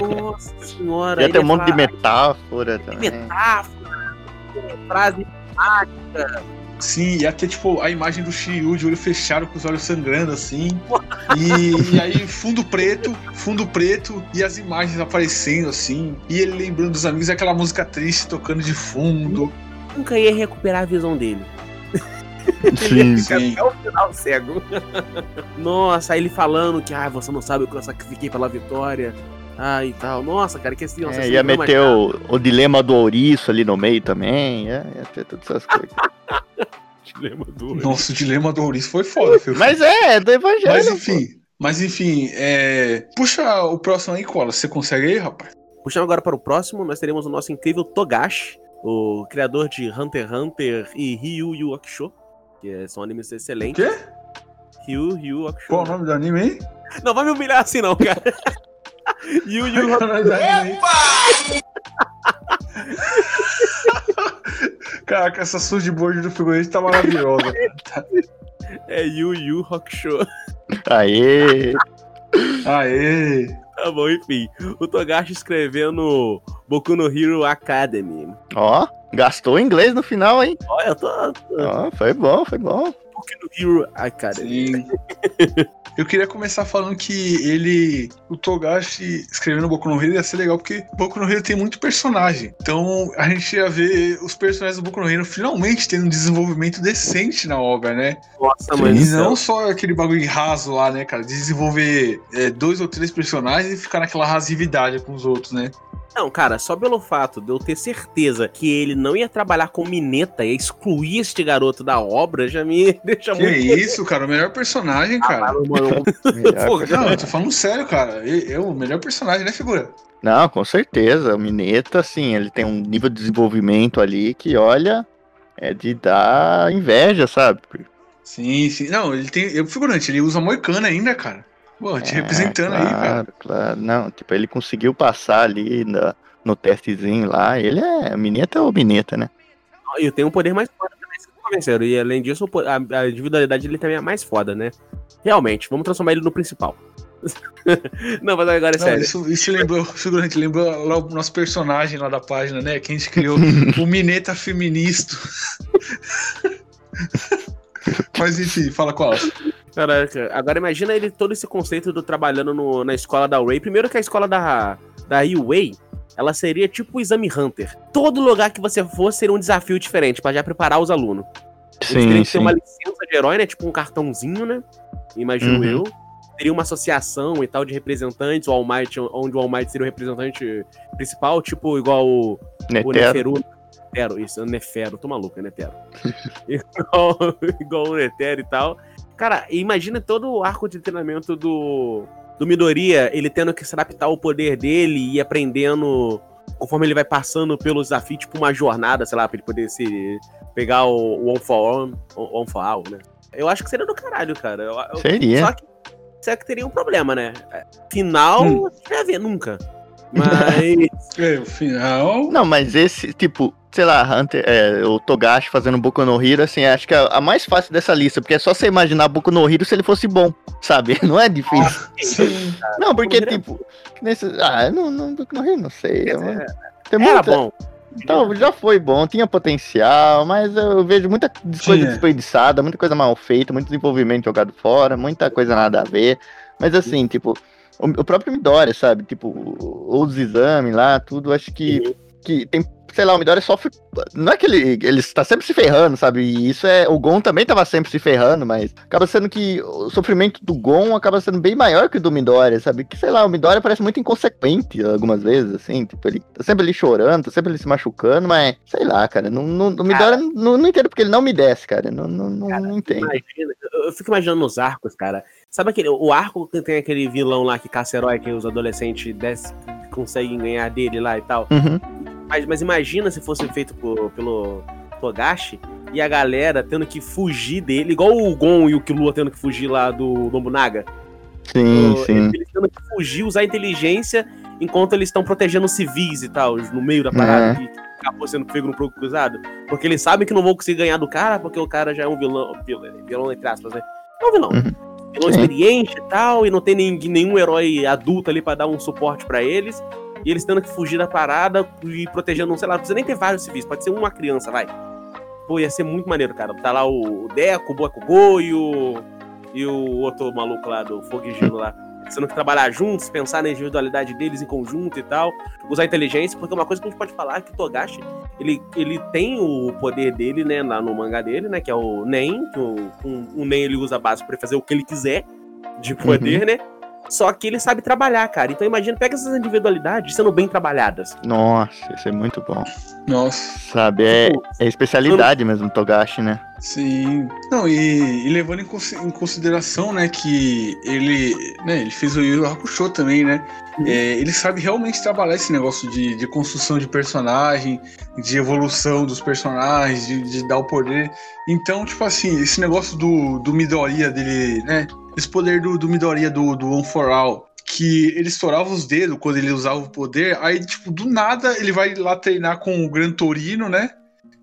[SPEAKER 4] Nossa senhora.
[SPEAKER 3] Ia ter um monte de
[SPEAKER 4] falar
[SPEAKER 3] metáfora
[SPEAKER 4] de
[SPEAKER 3] também.
[SPEAKER 4] metáfora, frase mágica.
[SPEAKER 2] Sim, ia ter tipo a imagem do Shiryu de olho fechado com os olhos sangrando assim. E, e aí fundo preto, fundo preto e as imagens aparecendo assim. E ele lembrando dos amigos, e aquela música triste tocando de fundo.
[SPEAKER 4] Nunca ia recuperar a visão dele.
[SPEAKER 3] Sim.
[SPEAKER 2] Sim.
[SPEAKER 4] até o final cego. Nossa, aí ele falando que ah, você não sabe o que eu sacrifiquei pela vitória. Ah, e tal. Nossa, cara, que assim, nossa,
[SPEAKER 3] É,
[SPEAKER 4] esse
[SPEAKER 3] ia
[SPEAKER 4] drama,
[SPEAKER 3] meter o, o dilema do ouriço ali no meio também. Ia, ia ter todas essas coisas.
[SPEAKER 4] Dilema do-
[SPEAKER 2] Nossa, o dilema do Ouriço foi foda, filho.
[SPEAKER 3] Mas é, é do Evangelho.
[SPEAKER 2] Mas
[SPEAKER 3] pô.
[SPEAKER 2] enfim, mas enfim, é... puxa o próximo aí, Cola. Você consegue aí, rapaz?
[SPEAKER 4] Puxando agora para o próximo, nós teremos o nosso incrível Togashi, o criador de Hunter x Hunter e Ryu Yu Hakusho, que é- são animes
[SPEAKER 2] O
[SPEAKER 4] excelentes.
[SPEAKER 2] quê?
[SPEAKER 4] Ryu Yu Hakusho.
[SPEAKER 2] Qual o nome do anime aí?
[SPEAKER 4] Não vai me humilhar assim não, cara. Yu Yu
[SPEAKER 2] Qual o aí? Caraca, essa surra de board do figurante tá maravilhosa.
[SPEAKER 4] é Yu Yu Hakusho.
[SPEAKER 3] Aê!
[SPEAKER 2] Aê!
[SPEAKER 4] Tá bom, enfim. O Togashi escrevendo Boku no Hero Academy.
[SPEAKER 3] Ó, gastou inglês no final, hein?
[SPEAKER 4] Olha, eu tô.
[SPEAKER 3] Ó, foi bom, foi bom.
[SPEAKER 4] Boku no Hero Academy.
[SPEAKER 2] Sim. Eu queria começar falando que ele, o Togashi escrevendo Boku no Hero ia ser legal, porque Boku no Hero tem muito personagem. Então a gente ia ver os personagens do Boku no Hero finalmente tendo um desenvolvimento decente na obra, né?
[SPEAKER 4] Nossa,
[SPEAKER 2] E
[SPEAKER 4] mano.
[SPEAKER 2] não só aquele bagulho raso lá, né, cara? De desenvolver é, dois ou três personagens e ficar naquela rasividade com os outros, né?
[SPEAKER 4] Não, cara, só pelo fato de eu ter certeza que ele não ia trabalhar com Mineta, ia excluir este garoto da obra, já me deixa
[SPEAKER 2] Que
[SPEAKER 4] muito.
[SPEAKER 2] isso, cara? O melhor personagem, cara.
[SPEAKER 4] Mano, mano,
[SPEAKER 3] Melhor
[SPEAKER 4] Pô,
[SPEAKER 2] Não, eu tô falando sério, cara. É o melhor personagem, né, figura?
[SPEAKER 3] Não, com certeza. O Mineta, assim, ele tem um nível de desenvolvimento ali que, olha, é de dar inveja, sabe?
[SPEAKER 2] Sim, sim. Não, ele tem. Eu figurante, ele usa moicano ainda, cara. Pô, te
[SPEAKER 3] É,
[SPEAKER 2] representando aí, cara.
[SPEAKER 3] Claro, claro. Não, tipo, ele conseguiu passar ali na- no testezinho lá. Ele é. Mineta é o Mineta, né?
[SPEAKER 4] E tem um poder mais foda também, convenceram. E além disso, a, a individualidade dele também é mais foda, né? Realmente, vamos transformar ele no principal. não, mas agora é
[SPEAKER 2] Não,
[SPEAKER 4] sério.
[SPEAKER 2] isso, isso lembrou, figurante, lembrou lá o nosso personagem lá da página, né? Que a gente criou o Mineta Feministo. Mas enfim, fala qual.
[SPEAKER 4] Caraca, agora imagina ele todo esse conceito do trabalhando no- na escola da Ray. Primeiro que a escola da, da UA, ela seria tipo o exame Hunter. Todo lugar que você for seria um desafio diferente, pra já preparar os alunos. Eles teriam que ter uma licença de herói, né? Tipo um cartãozinho, né? Imagino
[SPEAKER 3] Uhum.
[SPEAKER 4] eu. Teria uma associação e tal de representantes, o All Might, onde o All Might seria o representante principal, tipo igual o, o. Neferu. Netero, isso, Nefero, tô maluco, é Netero. igual, igual o Netero e tal. Cara, imagina todo o arco de treinamento do, do Midoriya, ele tendo que se adaptar ao poder dele e aprendendo conforme ele vai passando pelos desafios, tipo uma jornada, sei lá, pra ele poder se pegar o, o One for One, One for All, né? Eu acho que seria do caralho, cara. Eu-
[SPEAKER 3] Seria.
[SPEAKER 4] Só que, só que teria um problema, né? Final,
[SPEAKER 2] Hum.
[SPEAKER 4] não ia ver nunca. Mas.
[SPEAKER 2] É, o final.
[SPEAKER 3] Não, mas esse, tipo, sei lá, Hunter, é, o Togashi fazendo Boku no Hero, assim, acho que é a mais fácil dessa lista, porque é só você imaginar Boku no Hero se ele fosse bom, sabe? Não é difícil.
[SPEAKER 2] Sim.
[SPEAKER 3] não, porque, tipo, nesse, ah, não, não, Boku no Hero, não sei. é tem
[SPEAKER 4] Era
[SPEAKER 3] muita-
[SPEAKER 4] bom.
[SPEAKER 3] Então, já foi bom, tinha potencial, mas eu vejo muita coisa
[SPEAKER 2] Tinha.
[SPEAKER 3] desperdiçada, muita coisa mal feita, muito desenvolvimento jogado fora, muita coisa nada a ver. Mas assim, tipo, o, próprio Midori, sabe? Tipo, os exames lá, tudo, acho que, que tem, sei lá, o Midori sofre. Não é que ele, ele está sempre se ferrando, sabe? E isso é. O Gon também estava sempre se ferrando, mas acaba sendo que o sofrimento do Gon acaba sendo bem maior que o do Midori, sabe? Que sei lá, o Midori parece muito inconsequente algumas vezes, assim, tipo, ele tá sempre ali chorando, tá sempre ali se machucando, mas sei lá, cara, não, não, o Midori não, não entendo porque ele não me desce, cara, não, não, não, não entendo.
[SPEAKER 4] Imagina, eu- fico imaginando nos arcos, cara. Sabe aquele, o arco que tem aquele vilão lá que caça herói que os adolescentes desce, conseguem ganhar dele lá e tal?
[SPEAKER 3] Uhum.
[SPEAKER 4] Mas, mas imagina se fosse feito por- pelo Togashi e a galera tendo que fugir dele, igual o Gon e o Killua tendo que fugir lá do Nobunaga.
[SPEAKER 3] Sim,
[SPEAKER 4] O-
[SPEAKER 3] sim.
[SPEAKER 4] Eles tendo que fugir, usar inteligência enquanto eles estão protegendo civis e tal, no meio da parada,
[SPEAKER 3] É.
[SPEAKER 4] que acabou sendo pego no fogo cruzado. Porque eles sabem que não vão conseguir ganhar do cara, porque o cara já é um vilão, vilão, vilão entre aspas, né? É um vilão.
[SPEAKER 3] Uhum.
[SPEAKER 4] Vilão experiente e tal, e não tem ninguém- nenhum herói adulto ali pra dar um suporte pra eles. E eles tendo que fugir da parada e protegendo, sei lá, não precisa nem ter vários civis, pode ser uma criança, vai. Pô, ia ser muito maneiro, cara. Tá lá o Deco, o Bakugou e o. E o outro maluco lá do Fogo Gelo lá. Eles Tendo que trabalhar juntos, pensar na individualidade deles em conjunto e tal. Usar inteligência, porque uma coisa que a gente pode falar é que o Togashi, ele, ele tem o poder dele, né, lá no mangá dele, né, que é o Nen, que o, um, o Nen ele usa a base pra fazer o que ele quiser de poder, né? Só que ele sabe trabalhar, cara. Então imagina, pega essas individualidades sendo bem trabalhadas.
[SPEAKER 3] Nossa, isso é muito bom.
[SPEAKER 2] Nossa.
[SPEAKER 3] Sabe, é,
[SPEAKER 4] Tipo,
[SPEAKER 3] é especialidade mesmo, Togashi, né?
[SPEAKER 2] Sim. Não, e, e levando em, em consideração, né, que ele, né, ele fez o Yu Yu Hakusho também, né?
[SPEAKER 4] Uhum.
[SPEAKER 2] É, ele sabe realmente trabalhar esse negócio de, de construção de personagem, de evolução dos personagens, de, de dar o poder. Então, tipo assim, esse negócio do, do Midoriya dele, né? Esse poder do, do Midoriya do, do One for All, que ele estourava os dedos quando ele usava o poder, aí, tipo, do nada ele vai lá treinar com o Gran Torino, né?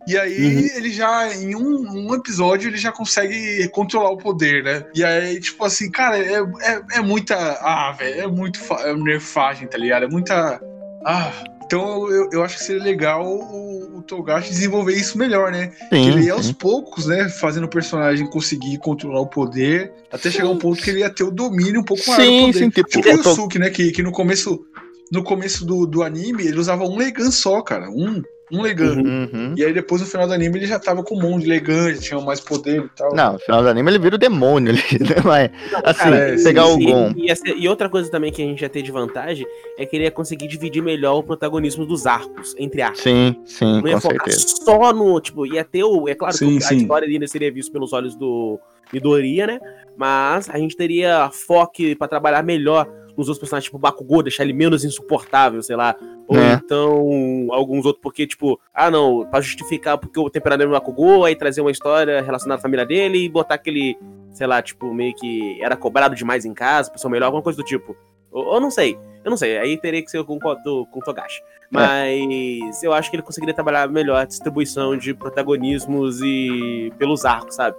[SPEAKER 2] E aí ele já, em um, um episódio, ele já consegue controlar o poder, né? E aí, tipo assim, cara, é, é, é muita. Ah, velho, é muito é nerfagem, tá ligado? É muita. Ah. Então eu, eu acho que seria legal o, o Togashi desenvolver isso melhor, né?
[SPEAKER 3] Sim,
[SPEAKER 2] ele ia aos
[SPEAKER 3] sim.
[SPEAKER 2] poucos, né? Fazendo o personagem conseguir controlar o poder, até chegar um ponto que ele ia ter o domínio um pouco maior do
[SPEAKER 3] Sim,
[SPEAKER 2] poder.
[SPEAKER 3] sim, tipo,
[SPEAKER 2] Tipo o
[SPEAKER 3] eu tô-
[SPEAKER 2] Yusuke, né? Que, que no começo, no começo do, do anime, ele usava um Legan só, cara. Um, um Legan.
[SPEAKER 3] Uhum.
[SPEAKER 2] E aí depois no final do anime ele já tava com um monte de Legan, já tinha mais poder e tal.
[SPEAKER 3] Não, no final do anime ele vira o demônio ali, né? Mas, assim,
[SPEAKER 4] cara,
[SPEAKER 2] é,
[SPEAKER 3] pegar o
[SPEAKER 4] E,
[SPEAKER 3] Gon.
[SPEAKER 4] e, e outra coisa também que a gente ia ter de vantagem é que ele ia conseguir dividir melhor o protagonismo dos arcos, entre arcos.
[SPEAKER 3] Sim, sim,
[SPEAKER 4] Não ia
[SPEAKER 3] com
[SPEAKER 4] focar
[SPEAKER 3] certeza.
[SPEAKER 4] só no. Tipo, ia ter o. É claro
[SPEAKER 2] Sim,
[SPEAKER 4] que a
[SPEAKER 2] sim.
[SPEAKER 4] história ainda seria vista pelos olhos do Midoriya, né? Mas a gente teria foco pra trabalhar melhor nos outros personagens, tipo Bakugou, deixar ele menos insuportável, sei lá. Ou
[SPEAKER 3] É.
[SPEAKER 4] então alguns outros, porque, tipo, ah, não, pra justificar porque o temperamento do Bakugou, aí trazer uma história relacionada à família dele e botar aquele, sei lá, tipo, meio que era cobrado demais em casa, pessoa melhor, alguma coisa do tipo. Ou, ou não sei, eu não sei, aí teria que ser com, do- com o Togashi. Mas eu acho que ele conseguiria trabalhar melhor a distribuição de protagonismos e pelos arcos, sabe?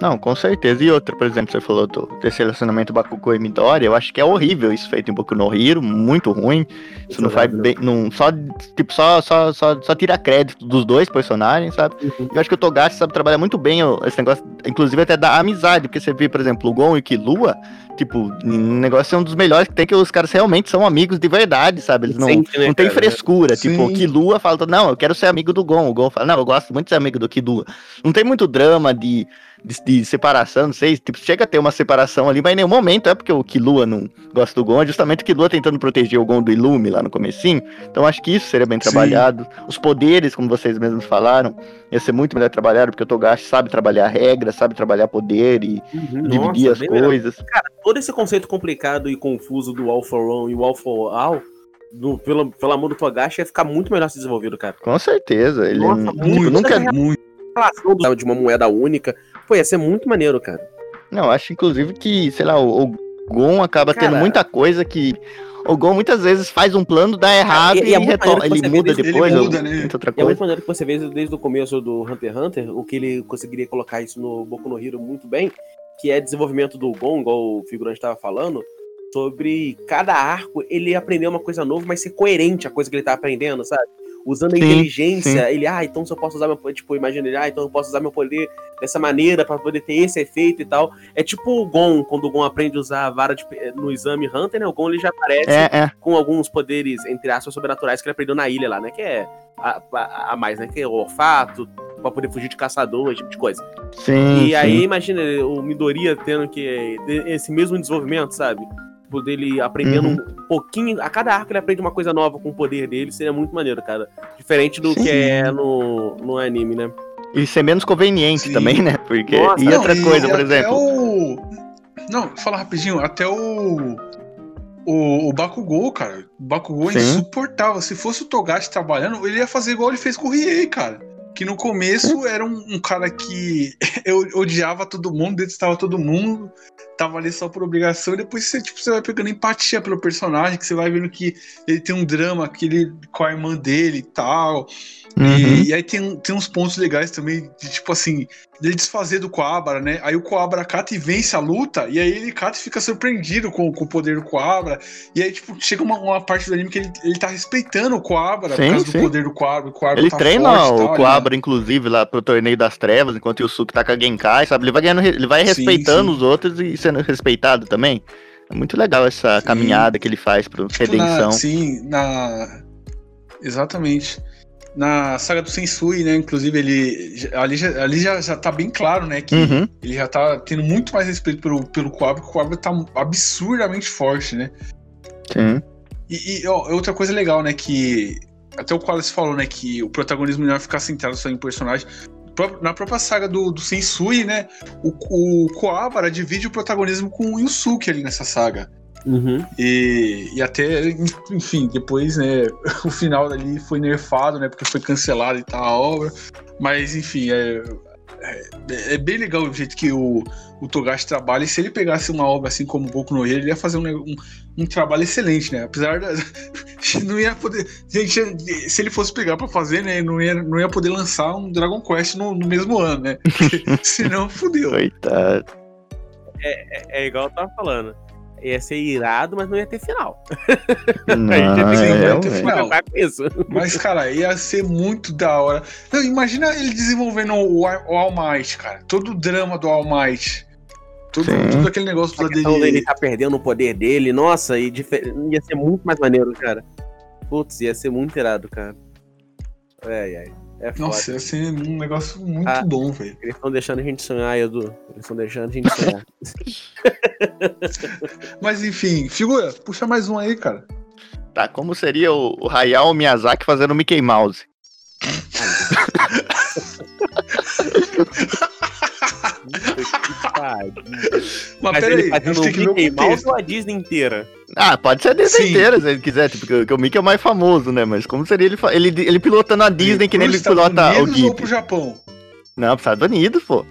[SPEAKER 3] Não, com certeza. E outra, por exemplo, você falou do, desse relacionamento Bakugou e Midori, eu acho que é horrível isso feito em Boku no Hero, muito ruim. Isso não faz bem, não, só, tipo, só, só, só, só tira crédito dos dois personagens, sabe?
[SPEAKER 4] Uhum.
[SPEAKER 3] Eu acho que o Togashi sabe trabalhar muito bem esse negócio, inclusive até da amizade, porque você vê, por exemplo, o Gon e o Killua, tipo, um negócio é um dos melhores que tem que os caras realmente são amigos de verdade, sabe? Eles não,
[SPEAKER 4] Sente, né,
[SPEAKER 3] não tem
[SPEAKER 4] cara?
[SPEAKER 3] frescura,
[SPEAKER 2] Sim.
[SPEAKER 3] tipo, o Killua fala, não, eu quero ser amigo do Gon, o Gon fala, não, eu gosto muito de ser amigo do Killua. Não tem muito drama de, de, de separação, não sei, tipo, chega a ter uma separação ali, mas em nenhum momento é porque o Killua não gosta do Gon, é justamente o Killua tentando proteger o Gon do Ilume lá no comecinho, então acho que isso seria bem
[SPEAKER 2] Sim.
[SPEAKER 3] trabalhado. Os poderes, como vocês mesmos falaram, ia ser muito melhor trabalhado, porque o Togashi sabe trabalhar regras, sabe trabalhar poder e
[SPEAKER 4] Uhum,
[SPEAKER 3] dividir
[SPEAKER 4] nossa,
[SPEAKER 3] as
[SPEAKER 4] bem melhor.
[SPEAKER 3] coisas.
[SPEAKER 4] Todo esse conceito complicado e confuso do All for One e o All for All, do, pelo, pelo amor do Togashi, ia ficar muito melhor se desenvolvido, cara.
[SPEAKER 3] Com certeza, ele
[SPEAKER 4] Nossa,
[SPEAKER 3] tipo,
[SPEAKER 2] Muito,
[SPEAKER 3] nunca
[SPEAKER 2] muito.
[SPEAKER 4] Relação do- de uma moeda única, pô, ia ser muito maneiro, cara.
[SPEAKER 3] Não, acho inclusive que, sei lá, o, o Gon acaba
[SPEAKER 4] Cara-
[SPEAKER 3] tendo muita coisa que. O Gon muitas vezes faz um plano, dá errado
[SPEAKER 4] e-
[SPEAKER 3] e,
[SPEAKER 4] e é
[SPEAKER 3] ele muda
[SPEAKER 4] desde-
[SPEAKER 3] depois,
[SPEAKER 2] ele
[SPEAKER 3] ou
[SPEAKER 2] muda, né?
[SPEAKER 3] tenta outra
[SPEAKER 4] E é muito
[SPEAKER 3] coisa.
[SPEAKER 4] maneiro que você vê desde o começo do Hunter x Hunter, o que ele conseguiria colocar isso no Boku no Hero muito bem, que é desenvolvimento do Gon, igual o figurante estava falando, sobre cada arco ele aprender uma coisa nova, mas ser coerente a coisa que ele tá aprendendo, sabe? Usando a
[SPEAKER 3] Sim,
[SPEAKER 4] inteligência, ele, ah, então se eu posso usar meu poder, tipo, imagina ele, ah, então eu posso usar meu poder dessa maneira pra poder ter esse efeito e tal. É tipo o Gon, quando o Gon aprende a usar a vara de, pe- no exame Hunter, né? O Gon ele já aparece
[SPEAKER 3] É, é.
[SPEAKER 4] com alguns poderes, entre aspas, sobrenaturais que ele aprendeu na ilha lá, né? Que é a, a, a mais, né? Que é o olfato, pra poder fugir de caçador, esse tipo de coisa.
[SPEAKER 3] Sim.
[SPEAKER 4] e aí,
[SPEAKER 3] sim.
[SPEAKER 4] imagina o Midoriya tendo que. esse mesmo desenvolvimento, sabe? Tipo, dele aprendendo
[SPEAKER 3] Uhum.
[SPEAKER 4] um pouquinho. A cada arco ele aprende uma coisa nova com o poder dele, seria muito maneiro, cara. Diferente do
[SPEAKER 3] Sim.
[SPEAKER 4] que é no, no anime, né?
[SPEAKER 3] E ser menos conveniente
[SPEAKER 2] Sim.
[SPEAKER 3] também, né? Porque.
[SPEAKER 4] Nossa,
[SPEAKER 3] e
[SPEAKER 2] Não,
[SPEAKER 3] outra
[SPEAKER 2] e
[SPEAKER 3] coisa, por
[SPEAKER 2] até
[SPEAKER 3] exemplo.
[SPEAKER 2] O... Não, fala rapidinho, até o. O, o Bakugou, cara. O Bakugou é insuportável. Se fosse o Togashi trabalhando, ele ia fazer igual ele fez com o Riei, cara. Que no começo era um, um cara que eu odiava todo mundo, detestava todo mundo, tava ali só por obrigação, e depois você, tipo, você vai pegando empatia pelo personagem, que você vai vendo que ele tem um drama que ele, com a irmã dele e tal.
[SPEAKER 3] Uhum.
[SPEAKER 2] E, e aí tem, tem uns pontos legais também, de, tipo assim, dele desfazer do Coabra, né? Aí o Coabra cata e vence a luta, e aí ele cata e fica surpreendido com, com o poder do Coabra. E aí, tipo, chega uma, uma parte do anime que ele, ele tá respeitando o Coabra por
[SPEAKER 3] Sim,
[SPEAKER 2] causa
[SPEAKER 3] sim.
[SPEAKER 2] do poder do Coabra. O Coabra
[SPEAKER 3] Ele
[SPEAKER 2] tá
[SPEAKER 3] treina
[SPEAKER 2] forte
[SPEAKER 3] o
[SPEAKER 2] tal,
[SPEAKER 3] Coabra, inclusive, lá pro torneio das trevas, enquanto o Yusuke tá com a Genkai, sabe? Ele vai ganhando, ele vai respeitando
[SPEAKER 2] sim.
[SPEAKER 3] os outros e sendo respeitado também. É muito legal essa
[SPEAKER 2] Sim.
[SPEAKER 3] caminhada que ele faz pro
[SPEAKER 2] Tipo,
[SPEAKER 3] redenção.
[SPEAKER 2] Na, sim, na. Exatamente. Na saga do Sensui, né? Inclusive, ele. Ali já, ali já, já tá bem claro, né? Que
[SPEAKER 3] Uhum.
[SPEAKER 2] ele já tá tendo muito mais respeito pelo, pelo Coabra, que o Coabra tá absurdamente forte, né?
[SPEAKER 3] Sim.
[SPEAKER 2] E, e, ó, outra coisa legal, né? Que até o Wallace falou, né? Que o protagonismo não vai ficar centrado só em personagem. Na própria saga do, do Sensui, né? O, o Coabra divide o protagonismo com o Yusuke ali nessa saga.
[SPEAKER 4] Uhum.
[SPEAKER 2] E, e até, enfim, depois, né, o final dali foi nerfado, né, porque foi cancelado e tal a obra. Mas, enfim, é, é, é bem legal o jeito que o, o Togashi trabalha. E se ele pegasse uma obra assim como Boku no Hero, ele ia fazer um, um, um trabalho excelente, né? Apesar da. Não ia poder. Gente, se ele fosse pegar pra fazer, né, não ia, não ia poder lançar um Dragon Quest no, no mesmo ano, né? Senão, fudeu.
[SPEAKER 3] Coitado.
[SPEAKER 4] É igual eu tava falando. ia ser irado, mas não ia ter final.
[SPEAKER 3] Não,
[SPEAKER 4] ia ter
[SPEAKER 2] é, é.
[SPEAKER 4] isso.
[SPEAKER 2] Mas, cara, ia ser muito da hora. Não, imagina ele desenvolvendo o, o All Might, cara. Todo o drama do All Might. Todo,
[SPEAKER 3] Sim.
[SPEAKER 2] todo aquele negócio
[SPEAKER 4] A questão dele
[SPEAKER 2] dele.
[SPEAKER 4] tá perdendo o poder dele, nossa, e difer- ia ser muito mais maneiro, cara. Putz, ia ser muito irado, cara. Ai, ai. É foda.
[SPEAKER 2] Nossa, ia ser um negócio muito
[SPEAKER 4] Ah.
[SPEAKER 2] bom, velho.
[SPEAKER 4] Eles estão deixando a gente sonhar, Edu. Eles estão deixando a gente sonhar.
[SPEAKER 2] Mas enfim, figura, puxa mais um aí, cara.
[SPEAKER 3] Tá, como seria o, o Hayao Miyazaki fazendo Mickey Mouse?
[SPEAKER 4] Puta que pariu.
[SPEAKER 2] Mas,
[SPEAKER 4] Mas
[SPEAKER 2] peraí,
[SPEAKER 4] ele
[SPEAKER 2] a gente
[SPEAKER 4] fazendo o
[SPEAKER 2] tem que ver o
[SPEAKER 4] Mickey Mouse ou a Disney inteira?
[SPEAKER 3] Ah, pode ser a Disney
[SPEAKER 2] Sim.
[SPEAKER 3] inteira, se ele quiser, tipo, que, que o Mickey é o mais famoso, né? Mas como seria ele, ele, ele pilotando a Disney que nem ele
[SPEAKER 2] Estados
[SPEAKER 3] pilota o
[SPEAKER 2] Unidos ou pro Japão?
[SPEAKER 3] Não, pros Estados Unidos, pô.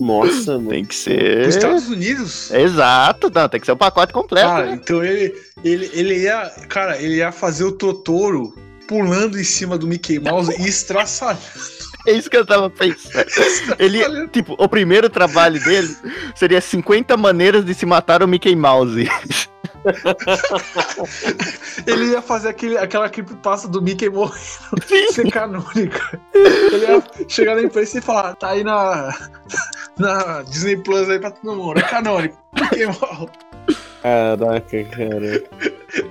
[SPEAKER 4] Nossa, mano.
[SPEAKER 3] Tem que ser...
[SPEAKER 2] Estados Unidos?
[SPEAKER 3] Exato, não, tem que ser o pacote completo,
[SPEAKER 2] Cara,
[SPEAKER 3] né?
[SPEAKER 2] então ele, ele, ele ia. Cara, ele ia fazer o Totoro pulando em cima do Mickey Mouse e estraçalhando.
[SPEAKER 3] É isso que eu tava pensando. Ele, tipo, o primeiro trabalho dele seria 50 maneiras de se matar o Mickey Mouse.
[SPEAKER 2] Ele ia fazer aquele, aquela creepypasta do Mickey morrendo ser canônica. Ele ia chegar na imprensa e falar, tá aí na, na Disney Plus aí pra todo mundo, é canônico. Mickey morre.
[SPEAKER 4] Caraca, cara.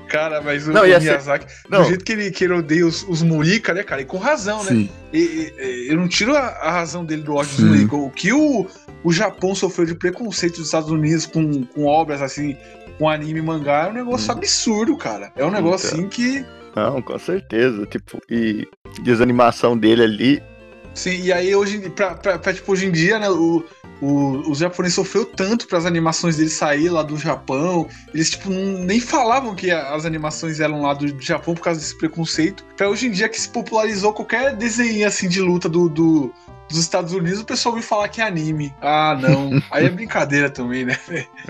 [SPEAKER 2] Cara, mas o,
[SPEAKER 3] Não,
[SPEAKER 2] o
[SPEAKER 3] ser-
[SPEAKER 2] Miyazaki,
[SPEAKER 3] Não.
[SPEAKER 2] do jeito que ele, que ele odeia os, os Murica, né, cara? E com razão, né?
[SPEAKER 3] Sim.
[SPEAKER 2] E- e- e- eu não tiro a, a razão dele do ódio dos
[SPEAKER 3] Sim.
[SPEAKER 2] Murica. O que o, o Japão sofreu de preconceito dos Estados Unidos com, com obras assim, com anime e mangá, é um negócio
[SPEAKER 3] Hum.
[SPEAKER 2] absurdo, cara. É um negócio
[SPEAKER 3] Então.
[SPEAKER 2] assim que.
[SPEAKER 3] Não, com certeza. Tipo, e, e as animação dele ali.
[SPEAKER 2] Sim, e aí hoje, em- pra, pra, pra, tipo, hoje em dia, né, o, o, os japoneses sofreu tanto para as animações dele sair lá do Japão. Eles, tipo, não- nem falavam que as animações eram lá do, Japão por causa desse preconceito. Pra hoje em dia que se popularizou qualquer desenho assim de luta do, do- dos Estados Unidos, o pessoal ouve falar que é anime. Ah, não. Aí é brincadeira também, né?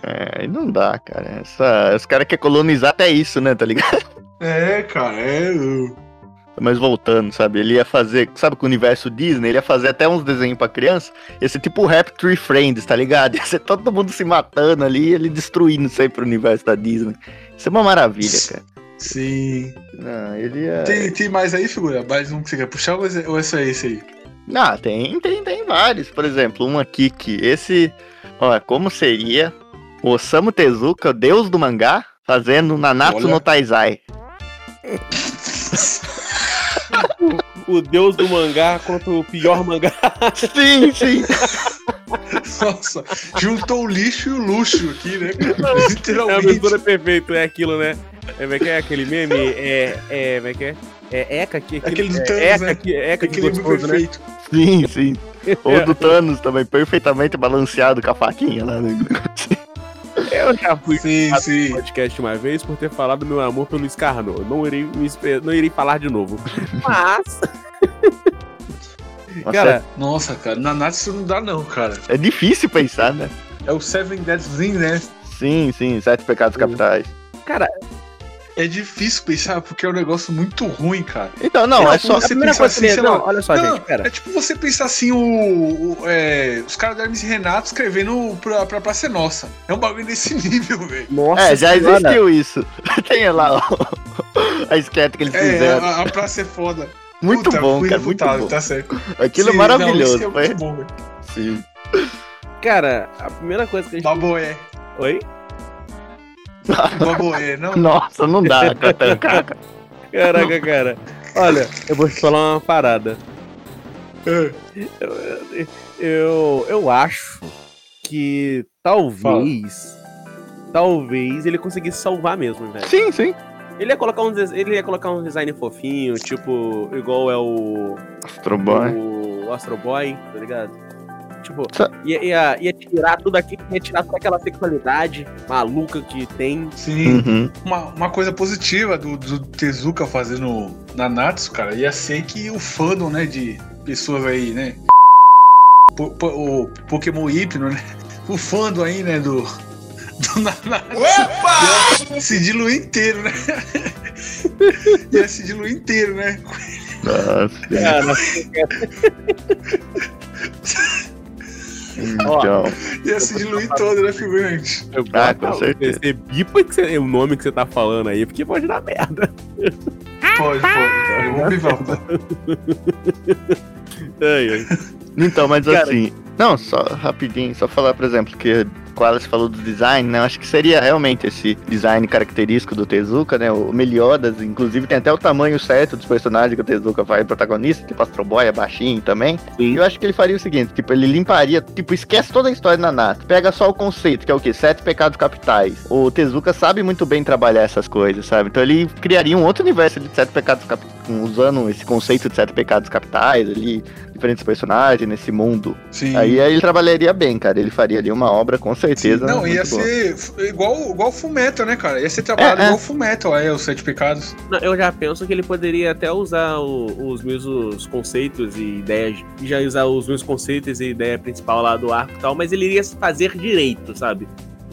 [SPEAKER 3] É, aí não dá, cara. Essa, os caras querem colonizar até isso, né, tá ligado?
[SPEAKER 2] É, cara, é.
[SPEAKER 3] Mas voltando, sabe? Ele ia fazer, sabe, com o universo Disney, ele ia fazer até uns desenhos pra criança. Ia ser tipo Rap Tree Friends, tá ligado? Ia ser todo mundo se matando ali e ele destruindo sempre o universo da Disney. Isso é uma maravilha, cara.
[SPEAKER 2] Sim.
[SPEAKER 3] Não, ele ia.
[SPEAKER 2] Tem, tem mais aí, figura? Mais um que você quer puxar ou é só esse aí?
[SPEAKER 3] Ah, tem, tem, tem vários. Por exemplo, um aqui que esse. Ó, como seria o Osamu Tezuka, o deus do mangá, fazendo Nanatsu
[SPEAKER 2] Olha.
[SPEAKER 3] no Taizai?
[SPEAKER 4] O deus do mangá contra o pior mangá.
[SPEAKER 3] Sim, sim.
[SPEAKER 2] Nossa, juntou o lixo e o luxo aqui, né? cara?
[SPEAKER 4] É a
[SPEAKER 2] Literalmente.
[SPEAKER 4] mistura perfeita, é aquilo, né? É, como é que é aquele meme? É, é, como é que é? É Eca aqui,
[SPEAKER 2] Aquele do
[SPEAKER 4] é,
[SPEAKER 2] Thanos,
[SPEAKER 4] Eca
[SPEAKER 2] né?
[SPEAKER 4] aqui, Eca que
[SPEAKER 2] Equilíbrio
[SPEAKER 4] gostoso, né?
[SPEAKER 2] perfeito.
[SPEAKER 3] Sim, sim. Ou do Thanos também, perfeitamente balanceado com a faquinha lá. Né?
[SPEAKER 4] Eu já fui
[SPEAKER 2] Sim,
[SPEAKER 4] no
[SPEAKER 2] sim.
[SPEAKER 4] podcast uma vez por ter falado meu amor pelo Scarno. Eu Não irei, não irei falar de novo. Mas,
[SPEAKER 3] Nossa,
[SPEAKER 4] cara,
[SPEAKER 2] Nossa, cara, na Natsu não dá não, cara.
[SPEAKER 3] é difícil pensar, né?
[SPEAKER 2] É o Seven Deadly, né?
[SPEAKER 3] Sim, sim, sete pecados capitais.
[SPEAKER 4] cara,
[SPEAKER 2] É difícil pensar porque é um negócio muito ruim, cara.
[SPEAKER 3] Então, não,
[SPEAKER 2] Não,
[SPEAKER 3] é só.
[SPEAKER 2] você
[SPEAKER 4] a primeira coisa
[SPEAKER 2] assim,
[SPEAKER 4] não,
[SPEAKER 2] lá,
[SPEAKER 4] olha só,
[SPEAKER 2] Não,
[SPEAKER 4] gente, pera.
[SPEAKER 2] É tipo você pensar assim, o, o- é, os caras do Hermes e Renato escrevendo pra, pra Praça é Nossa. É um bagulho desse nível, velho.
[SPEAKER 4] Nossa,
[SPEAKER 3] É, já existiu isso. Tem lá ó, a esquete que eles
[SPEAKER 2] É,
[SPEAKER 3] fizeram.
[SPEAKER 2] a, a Praça é foda.
[SPEAKER 3] Muito
[SPEAKER 2] Puta,
[SPEAKER 3] bom, cara, muito bom.
[SPEAKER 2] Tá certo.
[SPEAKER 3] Aquilo é
[SPEAKER 2] Sim,
[SPEAKER 3] maravilhoso,
[SPEAKER 2] Não,
[SPEAKER 3] foi?
[SPEAKER 2] é muito bom, velho.
[SPEAKER 3] Sim.
[SPEAKER 4] Cara, a primeira coisa que a gente.
[SPEAKER 2] Baboé.
[SPEAKER 4] Oi?
[SPEAKER 2] Baboé, não.
[SPEAKER 3] Nossa, não dá pra tancar. cara.
[SPEAKER 4] Caraca, cara. Olha, eu vou te falar uma parada.
[SPEAKER 2] É.
[SPEAKER 4] Eu, eu acho que talvez. Talvez ele conseguisse salvar mesmo, velho.
[SPEAKER 3] Sim, sim.
[SPEAKER 4] Ele ia colocar um, ele ia colocar um design fofinho, tipo, igual é o.
[SPEAKER 3] Astro Boy.
[SPEAKER 4] O Astro Boy, tá ligado? Tipo, ia, ia, ia tirar tudo aqui, ia tirar toda aquela sexualidade maluca que tem.
[SPEAKER 2] Sim.
[SPEAKER 3] Uhum.
[SPEAKER 2] Uma, uma coisa positiva do, do Tezuka fazendo na Natsu, cara, ia ser que o fandom, né, de pessoas aí, né? po- po- o Pokémon Hipno, né? O fandom aí, né, do. Do Nanatsu. Ia se diluir inteiro, né? ia se diluir inteiro, né?
[SPEAKER 3] Nossa.
[SPEAKER 4] Cara,
[SPEAKER 3] Então,
[SPEAKER 2] Ia se diluir todo, né, figurante?
[SPEAKER 4] Eu
[SPEAKER 3] Ah, com certeza.
[SPEAKER 4] Você bipa que você- o nome que você tá falando aí, porque pode dar merda.
[SPEAKER 2] Pode, pode. Eu vou bivar, pô.
[SPEAKER 4] Ai, ai.
[SPEAKER 3] então, mas
[SPEAKER 4] Cara-
[SPEAKER 3] assim. Não, só rapidinho, só falar, por exemplo, que Wallace falou do design, né? Eu acho que seria realmente esse design característico do Tezuka, né? O Meliodas, inclusive, tem até o tamanho certo dos personagens que o Tezuka faz protagonista, tipo Astro Boy é baixinho também.
[SPEAKER 4] Sim.
[SPEAKER 3] Eu acho que ele faria o seguinte, tipo, ele limparia, tipo, esquece toda a história da Nato, pega só o conceito, que é o quê? Sete pecados capitais. O Tezuka sabe muito bem trabalhar essas coisas, sabe? Então ele criaria um outro universo de sete pecados capitais, usando esse conceito de sete pecados capitais ali, diferentes personagens nesse mundo.
[SPEAKER 2] Sim.
[SPEAKER 3] Aí, aí ele trabalharia bem, cara. Ele faria ali uma obra com
[SPEAKER 2] Sim,
[SPEAKER 3] certeza.
[SPEAKER 2] não,
[SPEAKER 3] muito
[SPEAKER 2] ia
[SPEAKER 3] boa.
[SPEAKER 2] ser igual, igual Fullmetal, né, cara? Ia ser trabalhado
[SPEAKER 3] É, é.
[SPEAKER 2] igual Fullmetal, aí, os Sete Pecados.
[SPEAKER 4] Não, eu já penso que ele poderia até usar o- os mesmos conceitos e ideias. Já usar os mesmos conceitos e ideia principal lá do arco e tal, mas ele iria fazer direito, sabe?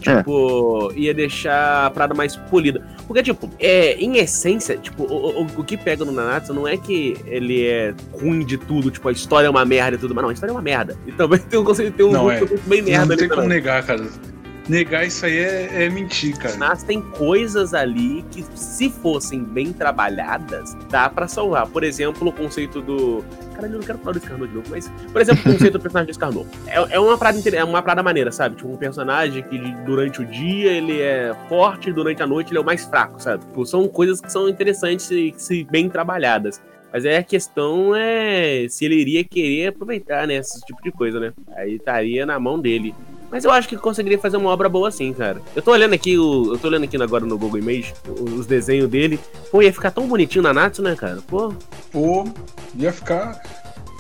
[SPEAKER 3] É.
[SPEAKER 4] Tipo, ia deixar a parada mais polida. Porque, tipo, é, em essência, tipo, o, o, o que pega no Nanatsu não é que ele é ruim de tudo, tipo, a história é uma merda e tudo, mas não, a história é uma merda. E também tem um conceito, tem um
[SPEAKER 2] Não, é.
[SPEAKER 4] merda
[SPEAKER 2] não
[SPEAKER 4] ali
[SPEAKER 2] tem como
[SPEAKER 4] também.
[SPEAKER 2] negar, cara. Negar isso aí é, é mentir, cara.
[SPEAKER 4] Mas tem coisas ali que, se fossem bem trabalhadas, dá pra salvar. Por exemplo, o conceito do. Caralho, eu não quero falar do Scarno de novo, mas. Por exemplo, o conceito do personagem do Scarno. É, é uma parada é uma parada maneira, sabe? Tipo, um personagem que durante o dia ele é forte, durante a noite ele é o mais fraco, sabe? Tipo, são coisas que são interessantes e se bem trabalhadas. Mas aí a questão é se ele iria querer aproveitar, né? Esse tipo de coisa, né? Aí estaria na mão dele. Mas eu acho que conseguiria fazer uma obra boa assim, cara. Eu tô olhando aqui, o, eu tô olhando aqui agora no Google Image, os desenhos dele. Pô, ia ficar tão bonitinho na Natsu, né, cara? Pô,
[SPEAKER 2] Pô, ia ficar.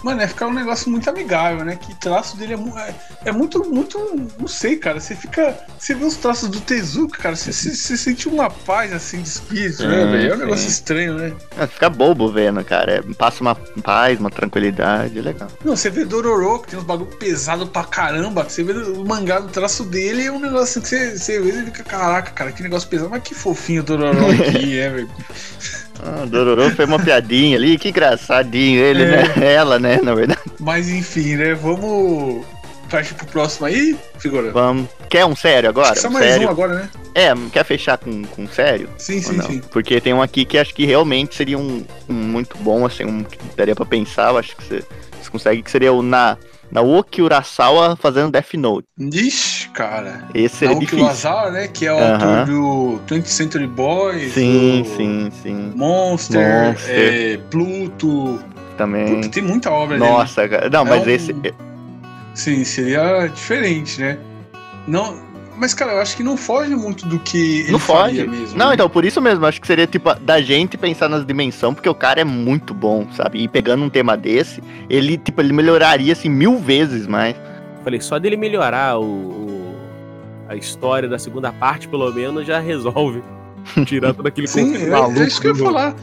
[SPEAKER 2] Mano, ia ficar um negócio muito amigável, né? Que traço dele é, é, é muito, muito. Não sei, cara. Você fica. Você vê os traços do Tezuka, cara. Você, você, você sente uma paz assim de espírito, né,
[SPEAKER 3] Sim,
[SPEAKER 2] velho? É um
[SPEAKER 3] sim.
[SPEAKER 2] negócio estranho, né?
[SPEAKER 3] Ah, fica bobo vendo, cara. É, passa uma paz, uma tranquilidade, é legal.
[SPEAKER 2] Não, você vê Dororo, que tem uns bagulho pesado pra caramba. Você vê o mangá do traço dele é um negócio assim que você, você vê e fica, caraca, cara, que negócio pesado. Mas que fofinho o Dororo aqui, é, velho.
[SPEAKER 3] Ah, fez uma piadinha ali, que engraçadinho ele,
[SPEAKER 2] É.
[SPEAKER 3] né? Ela, né, na verdade.
[SPEAKER 2] Mas enfim, né? Vamos partir pro próximo aí, figura?
[SPEAKER 3] Vamos. Quer um sério agora?
[SPEAKER 2] Só
[SPEAKER 3] Um
[SPEAKER 2] mais
[SPEAKER 3] sério?
[SPEAKER 2] um agora, né?
[SPEAKER 3] É, quer fechar com, com sério?
[SPEAKER 2] Sim, sim,
[SPEAKER 3] não?
[SPEAKER 2] sim.
[SPEAKER 3] Porque tem um aqui que acho que realmente seria um, um muito bom, assim, um que daria pra pensar, eu acho que você, você consegue, que seria o na, Naoki Urasawa fazendo Death Note.
[SPEAKER 2] Ixi, cara.
[SPEAKER 3] Esse
[SPEAKER 2] Naoki
[SPEAKER 3] difícil.
[SPEAKER 2] Urasawa, né? Que é o
[SPEAKER 3] Aham.
[SPEAKER 2] autor do 20th Century Boys.
[SPEAKER 3] Sim, sim, sim.
[SPEAKER 2] Monster,
[SPEAKER 3] Monster.
[SPEAKER 2] é, Pluto.
[SPEAKER 3] Também.
[SPEAKER 2] Puta, tem muita obra dele.
[SPEAKER 3] Nossa, cara. Não, mas
[SPEAKER 2] um-
[SPEAKER 3] esse.
[SPEAKER 2] Sim, seria diferente, né? Não, mas cara, eu acho que não foge muito do que ele
[SPEAKER 3] Não foge.
[SPEAKER 2] faria mesmo.
[SPEAKER 3] Não,
[SPEAKER 2] né?
[SPEAKER 3] então, por isso mesmo, acho que seria tipo da gente pensar nas dimensões, porque o cara é muito bom, sabe? E pegando um tema desse, ele, tipo, ele melhoraria assim mil vezes mais.
[SPEAKER 4] falei, só dele melhorar o, o- a história da segunda parte, pelo menos, já resolve. Tirar todo aquele
[SPEAKER 2] Sim,
[SPEAKER 4] conceito
[SPEAKER 2] é,
[SPEAKER 4] maluco
[SPEAKER 2] é isso que eu ia falar.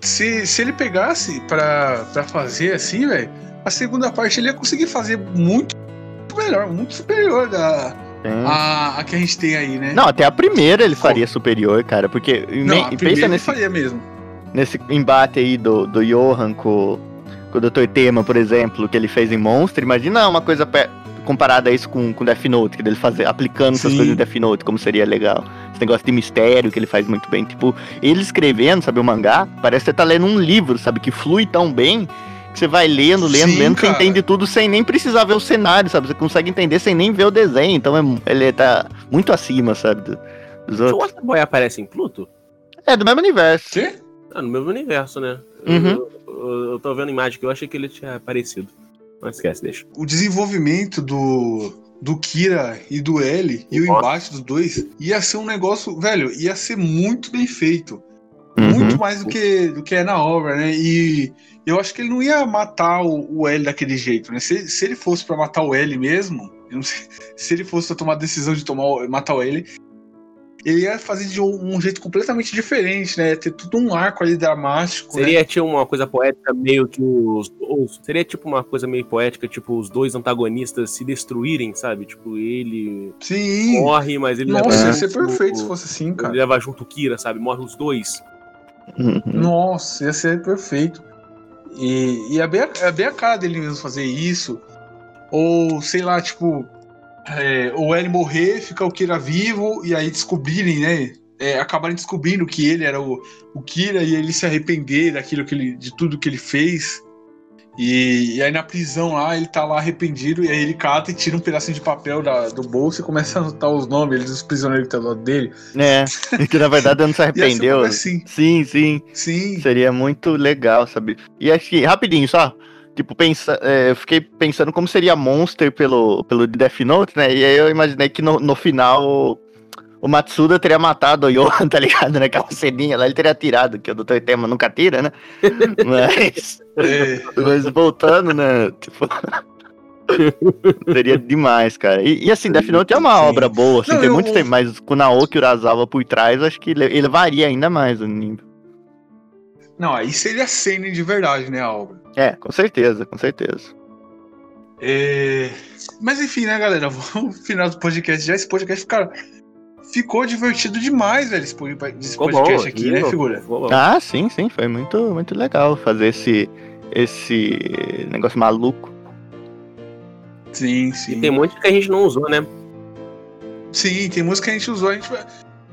[SPEAKER 2] Se, se ele pegasse pra, pra fazer assim, velho, a segunda parte ele ia conseguir fazer muito melhor, muito superior da,
[SPEAKER 3] Tem-
[SPEAKER 2] a, a que a gente tem aí, né?
[SPEAKER 3] Não, até a primeira ele faria superior, cara, porque
[SPEAKER 2] Não,
[SPEAKER 3] nem-
[SPEAKER 2] a
[SPEAKER 3] pensa
[SPEAKER 2] ele
[SPEAKER 3] nesse,
[SPEAKER 2] faria mesmo.
[SPEAKER 3] nesse embate aí do, do Johan com, com o Dr. Tema, por exemplo, que ele fez em Monster, imagina uma coisa comparada a isso com, com Death Note, que dele fazer, aplicando essas
[SPEAKER 2] Sim.
[SPEAKER 3] coisas em Death Note, como seria legal. Esse negócio de mistério que ele faz muito bem. Tipo, ele escrevendo, sabe, o mangá, parece que você tá lendo um livro, sabe, que flui tão bem que você vai lendo, lendo,
[SPEAKER 2] Sim,
[SPEAKER 3] lendo, você
[SPEAKER 2] cara.
[SPEAKER 3] entende tudo sem nem precisar ver o cenário, sabe? Você consegue entender sem nem ver o desenho. Então é, ele tá muito acima, sabe, do- dos
[SPEAKER 4] O
[SPEAKER 3] outros.
[SPEAKER 4] Waterboy aparece em Pluto?
[SPEAKER 3] É do mesmo universo.
[SPEAKER 2] Quê?
[SPEAKER 4] Ah, no mesmo universo, né?
[SPEAKER 3] Uhum.
[SPEAKER 4] Eu, eu- eu tô vendo a imagem que eu achei que ele tinha aparecido. Não esquece, deixa.
[SPEAKER 2] O desenvolvimento do, do Kira e do L e o embate dos dois ia ser um negócio, velho, ia ser muito bem feito.
[SPEAKER 3] Uhum.
[SPEAKER 2] Muito mais do que, do que é na obra, né? E eu acho que ele não ia matar o, o L daquele jeito, né? Se, se ele fosse pra matar o L mesmo, eu não sei, se ele fosse pra tomar a decisão de tomar, o- matar o L, ele ia fazer de um, um jeito completamente diferente, né? Ia ter tudo um arco ali dramático. né?
[SPEAKER 4] Seria tipo uma coisa poética meio que os, os- Seria tipo uma coisa meio poética, tipo os dois antagonistas se destruírem, sabe? Tipo, ele
[SPEAKER 2] Sim.
[SPEAKER 4] morre, mas ele
[SPEAKER 2] Nossa,
[SPEAKER 4] leva
[SPEAKER 2] ia ser perfeito se fosse assim,
[SPEAKER 4] Ele
[SPEAKER 2] cara.
[SPEAKER 4] leva junto o Kira, sabe? Morre os dois.
[SPEAKER 3] Uhum.
[SPEAKER 2] Nossa, ia ser perfeito. E, e é, bem a, é bem a cara dele mesmo fazer isso. Ou, sei lá, tipo, é, o L morrer, ficar o Kira vivo e aí descobrirem, né? É, acabarem descobrindo que ele era o, o Kira e ele se arrepender daquilo que ele, de tudo que ele fez. E, e aí na prisão lá, ele tá lá arrependido, e aí ele cata e tira um pedacinho de papel da- do bolso e começa a anotar os nomes dos prisioneiros que tá do lado dele.
[SPEAKER 3] É, que na verdade não se
[SPEAKER 2] E
[SPEAKER 3] arrependeu.
[SPEAKER 2] assim,
[SPEAKER 3] Sim, sim.
[SPEAKER 2] sim.
[SPEAKER 3] Seria muito legal, sabe? E acho que, rapidinho, só. Tipo, pensa, é, eu fiquei pensando como seria Monster pelo, pelo Death Note, né? E aí eu imaginei que no, no final o Matsuda teria matado o Yohan, tá ligado? Naquela ceninha lá, ele teria tirado, que o Dr. Tema nunca tira, né? Mas,
[SPEAKER 2] É,
[SPEAKER 3] mas voltando, né? Tipo. Seria demais, cara. E, e assim, Death Note é uma
[SPEAKER 2] Sim.
[SPEAKER 3] obra boa, assim,
[SPEAKER 2] Não,
[SPEAKER 3] tem
[SPEAKER 2] eu-
[SPEAKER 3] muito tempo, mas com Naoki Urasawa por trás, acho que ele elevaria ainda mais o nível.
[SPEAKER 2] não, aí seria cena de verdade, né, a obra.
[SPEAKER 3] É, com certeza, com certeza.
[SPEAKER 2] É, Mas enfim, né, galera? Vamos no final do podcast já. Esse podcast, cara, ficou divertido demais, velho, esse po- esse
[SPEAKER 4] Ficou
[SPEAKER 2] podcast
[SPEAKER 4] bom,
[SPEAKER 2] aqui, né,
[SPEAKER 4] ficou-
[SPEAKER 2] figura?
[SPEAKER 3] Ah, sim, sim, foi muito, muito legal fazer esse, esse negócio maluco.
[SPEAKER 2] Sim,
[SPEAKER 4] E
[SPEAKER 2] sim.
[SPEAKER 4] tem muito que a gente não usou, né?
[SPEAKER 2] Sim, tem música que a gente usou. A gente vai...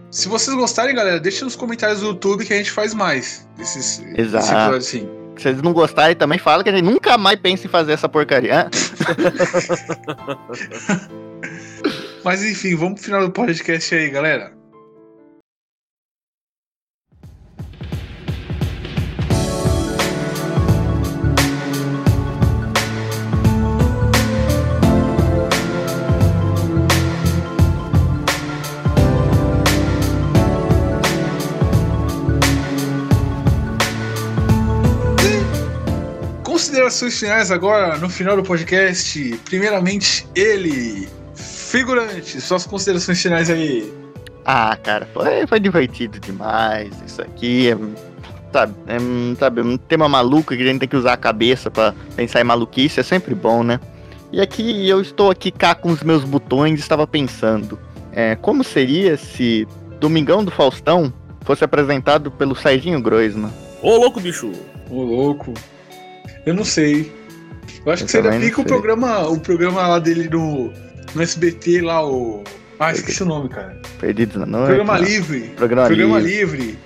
[SPEAKER 2] Se vocês gostarem, galera, deixa nos comentários do YouTube que a gente faz mais. Esses,
[SPEAKER 3] Exato.
[SPEAKER 2] esse episódio, assim.
[SPEAKER 3] Se vocês não gostarem, também fala que a gente nunca mais pensa em fazer essa porcaria.
[SPEAKER 2] Mas enfim, vamos pro final do podcast aí, galera. Considerações finais agora no final do podcast. Primeiramente, ele, figurante, suas considerações finais aí.
[SPEAKER 3] Ah, cara, foi, foi divertido demais. Isso aqui é, sabe, é, um, sabe, um tema maluco que a gente tem que usar a cabeça pra pensar em maluquice, é sempre bom, né? E aqui eu estou aqui cá com os meus botões e estava pensando, é, como seria se Domingão do Faustão fosse apresentado pelo Serginho Groisman?
[SPEAKER 4] Ô, louco, bicho!
[SPEAKER 2] Ô, louco. Eu não sei. Eu acho
[SPEAKER 3] Eu
[SPEAKER 2] que seria pica o programa, o programa lá dele no, no SBT lá, o. Ah, esqueci o nome, cara.
[SPEAKER 3] Perdidos na Noite?
[SPEAKER 2] Programa
[SPEAKER 3] não.
[SPEAKER 2] Livre.
[SPEAKER 3] Programa,
[SPEAKER 2] Programa
[SPEAKER 3] Livre.
[SPEAKER 2] Livre.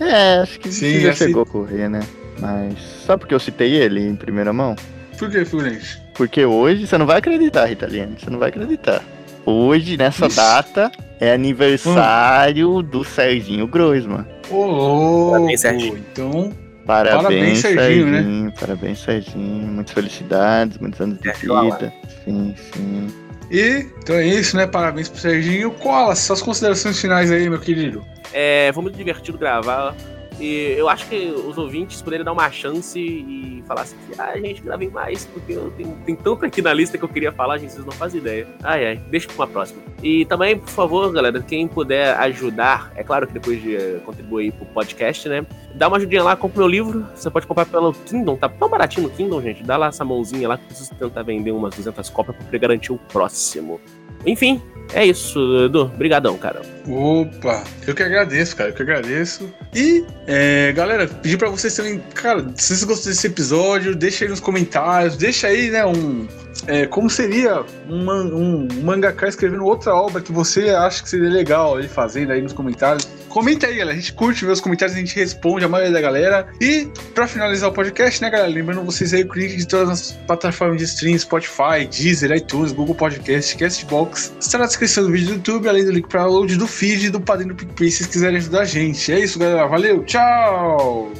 [SPEAKER 3] É, acho que
[SPEAKER 2] Sim,
[SPEAKER 3] já
[SPEAKER 2] assim-
[SPEAKER 3] chegou a ocorrer, né? Mas só porque eu citei ele em primeira mão?
[SPEAKER 2] Por que, figurante?
[SPEAKER 3] Porque hoje você não vai acreditar, Ritaliano. Você não vai acreditar. Hoje, nessa
[SPEAKER 2] Ixi.
[SPEAKER 3] data, é aniversário do Serginho Groisman.
[SPEAKER 2] Ô, louco.
[SPEAKER 4] Parabéns, Serginho.
[SPEAKER 2] Então,
[SPEAKER 3] Parabéns,
[SPEAKER 2] Parabéns, Serginho,
[SPEAKER 3] Serginho.
[SPEAKER 2] né?
[SPEAKER 3] Parabéns, Serginho. Muitas felicidades, muitos anos de vida. Sim, sim.
[SPEAKER 2] E então é isso, né? Parabéns pro Serginho. Cola, suas considerações finais aí, meu querido.
[SPEAKER 4] É, foi muito divertido gravar. E eu acho que os ouvintes poderiam dar uma chance e falar assim: ah, gente, gravem mais, porque eu tenho, tem tanto aqui na lista que eu queria falar, gente, vocês não fazem ideia. Ai, ai, deixa pra uma próxima. E também, por favor, galera, quem puder ajudar, é claro que depois de eh, contribuir pro podcast, né? Dá uma ajudinha lá, compra meu livro. Você pode comprar pelo Kindle, tá tão baratinho no Kindle, gente. Dá lá essa mãozinha lá que eu preciso tentar vender umas 200 cópias pra poder garantir o próximo. Enfim, é isso, Edu. Obrigadão, cara.
[SPEAKER 2] Opa, eu que agradeço, cara, eu que agradeço. E, é, galera, pedir pra vocês também, cara, se vocês gostaram desse episódio, deixa aí nos comentários, deixa aí, né, um. é, como seria um, man- um mangaka escrevendo outra obra que você acha que seria legal ele fazendo aí nos comentários. Comenta aí, galera. A gente curte ver os comentários, a gente responde a maioria da galera. E, pra finalizar o podcast, né, galera? Lembrando vocês aí o link de todas as plataformas de stream, Spotify, Deezer, iTunes, Google Podcast, Castbox. Está na descrição do vídeo do YouTube, além do link para download do feed do padrinho do PicPay, se vocês quiserem ajudar a gente. É isso, galera. Valeu, tchau!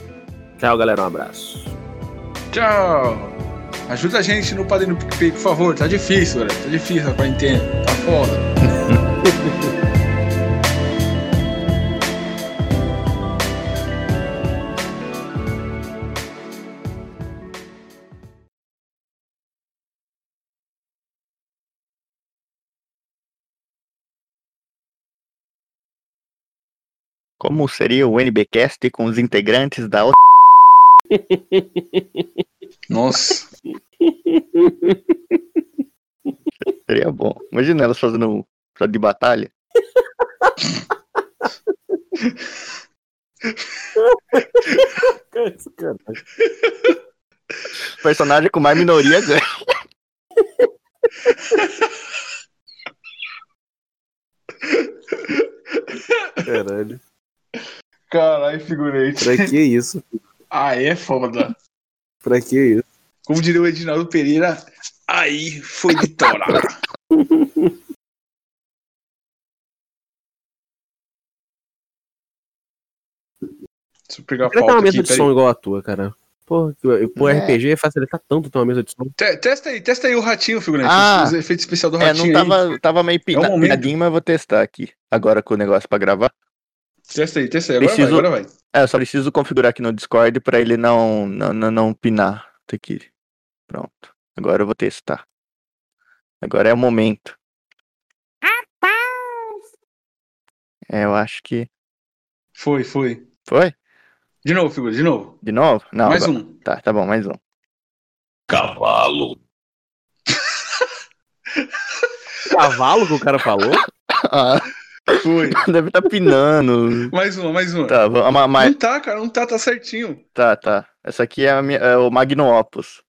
[SPEAKER 4] Tchau, galera. Um abraço.
[SPEAKER 2] Tchau! Ajuda a gente no padrinho do PicPay, por favor. Tá difícil, galera. Tá difícil a quarentena. Tá foda.
[SPEAKER 3] Como seria o NBcast com os integrantes da outra.
[SPEAKER 2] Nossa.
[SPEAKER 3] Seria bom. Imagina elas fazendo um episódio de batalha. Personagem com mais minoria ganha.
[SPEAKER 4] Caralho.
[SPEAKER 2] Caralho, figurante.
[SPEAKER 4] Pra que isso?
[SPEAKER 2] Aí é foda.
[SPEAKER 4] Pra que isso?
[SPEAKER 2] Como diria o Edinaldo Pereira, aí foi de torar. Deixa eu pegar a pauta
[SPEAKER 4] uma
[SPEAKER 2] aqui,
[SPEAKER 4] mesa de
[SPEAKER 2] peraí.
[SPEAKER 4] som igual a tua, cara. Pô, que- pô,
[SPEAKER 3] É.
[SPEAKER 4] RPG facilita tanto ter uma mesa de som.
[SPEAKER 2] Te- Testa aí, testa aí o ratinho, figurante.
[SPEAKER 3] Ah.
[SPEAKER 2] os efeitos especiais do
[SPEAKER 3] É,
[SPEAKER 2] ratinho
[SPEAKER 3] não
[SPEAKER 2] aí.
[SPEAKER 3] tava, tava meio
[SPEAKER 2] É um momento.
[SPEAKER 3] pinadinho, mas vou testar aqui. Agora com o negócio pra gravar.
[SPEAKER 2] Testa aí, testa aí. Agora
[SPEAKER 3] Preciso-
[SPEAKER 2] vai, agora vai.
[SPEAKER 3] É, eu só preciso configurar aqui no Discord pra ele não, não, não, não pinar. Aqui. Pronto. Agora eu vou testar. Agora é o momento. É, eu acho que.
[SPEAKER 2] Foi, foi.
[SPEAKER 3] Foi?
[SPEAKER 2] De novo, figura, de novo.
[SPEAKER 3] De novo? Não.
[SPEAKER 2] Mais
[SPEAKER 3] agora-
[SPEAKER 2] um.
[SPEAKER 3] Tá, tá bom, mais um.
[SPEAKER 1] Cavalo.
[SPEAKER 4] Cavalo que o cara falou?
[SPEAKER 3] Ah,
[SPEAKER 2] Foi.
[SPEAKER 3] deve estar pinando.
[SPEAKER 2] Mais uma, mais uma.
[SPEAKER 3] Tá, vamos,
[SPEAKER 2] Não tá, cara, não tá, tá certinho.
[SPEAKER 3] tá, tá. Essa aqui é, a minha, é o Magno Opus.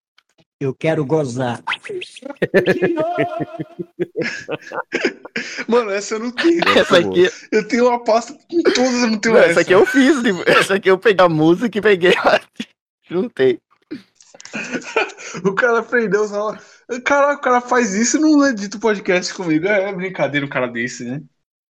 [SPEAKER 5] Eu quero gozar.
[SPEAKER 2] Mano, essa eu não tenho.
[SPEAKER 3] Essa aqui,
[SPEAKER 2] Eu tenho uma pasta com todas, eu não tenho
[SPEAKER 3] não,
[SPEAKER 2] essa.
[SPEAKER 3] essa aqui eu fiz. Essa aqui eu peguei a música e peguei a... Juntei.
[SPEAKER 2] O cara aprendeu só. Caraca, o cara faz isso e não edita o podcast comigo. É brincadeira um cara desse, né?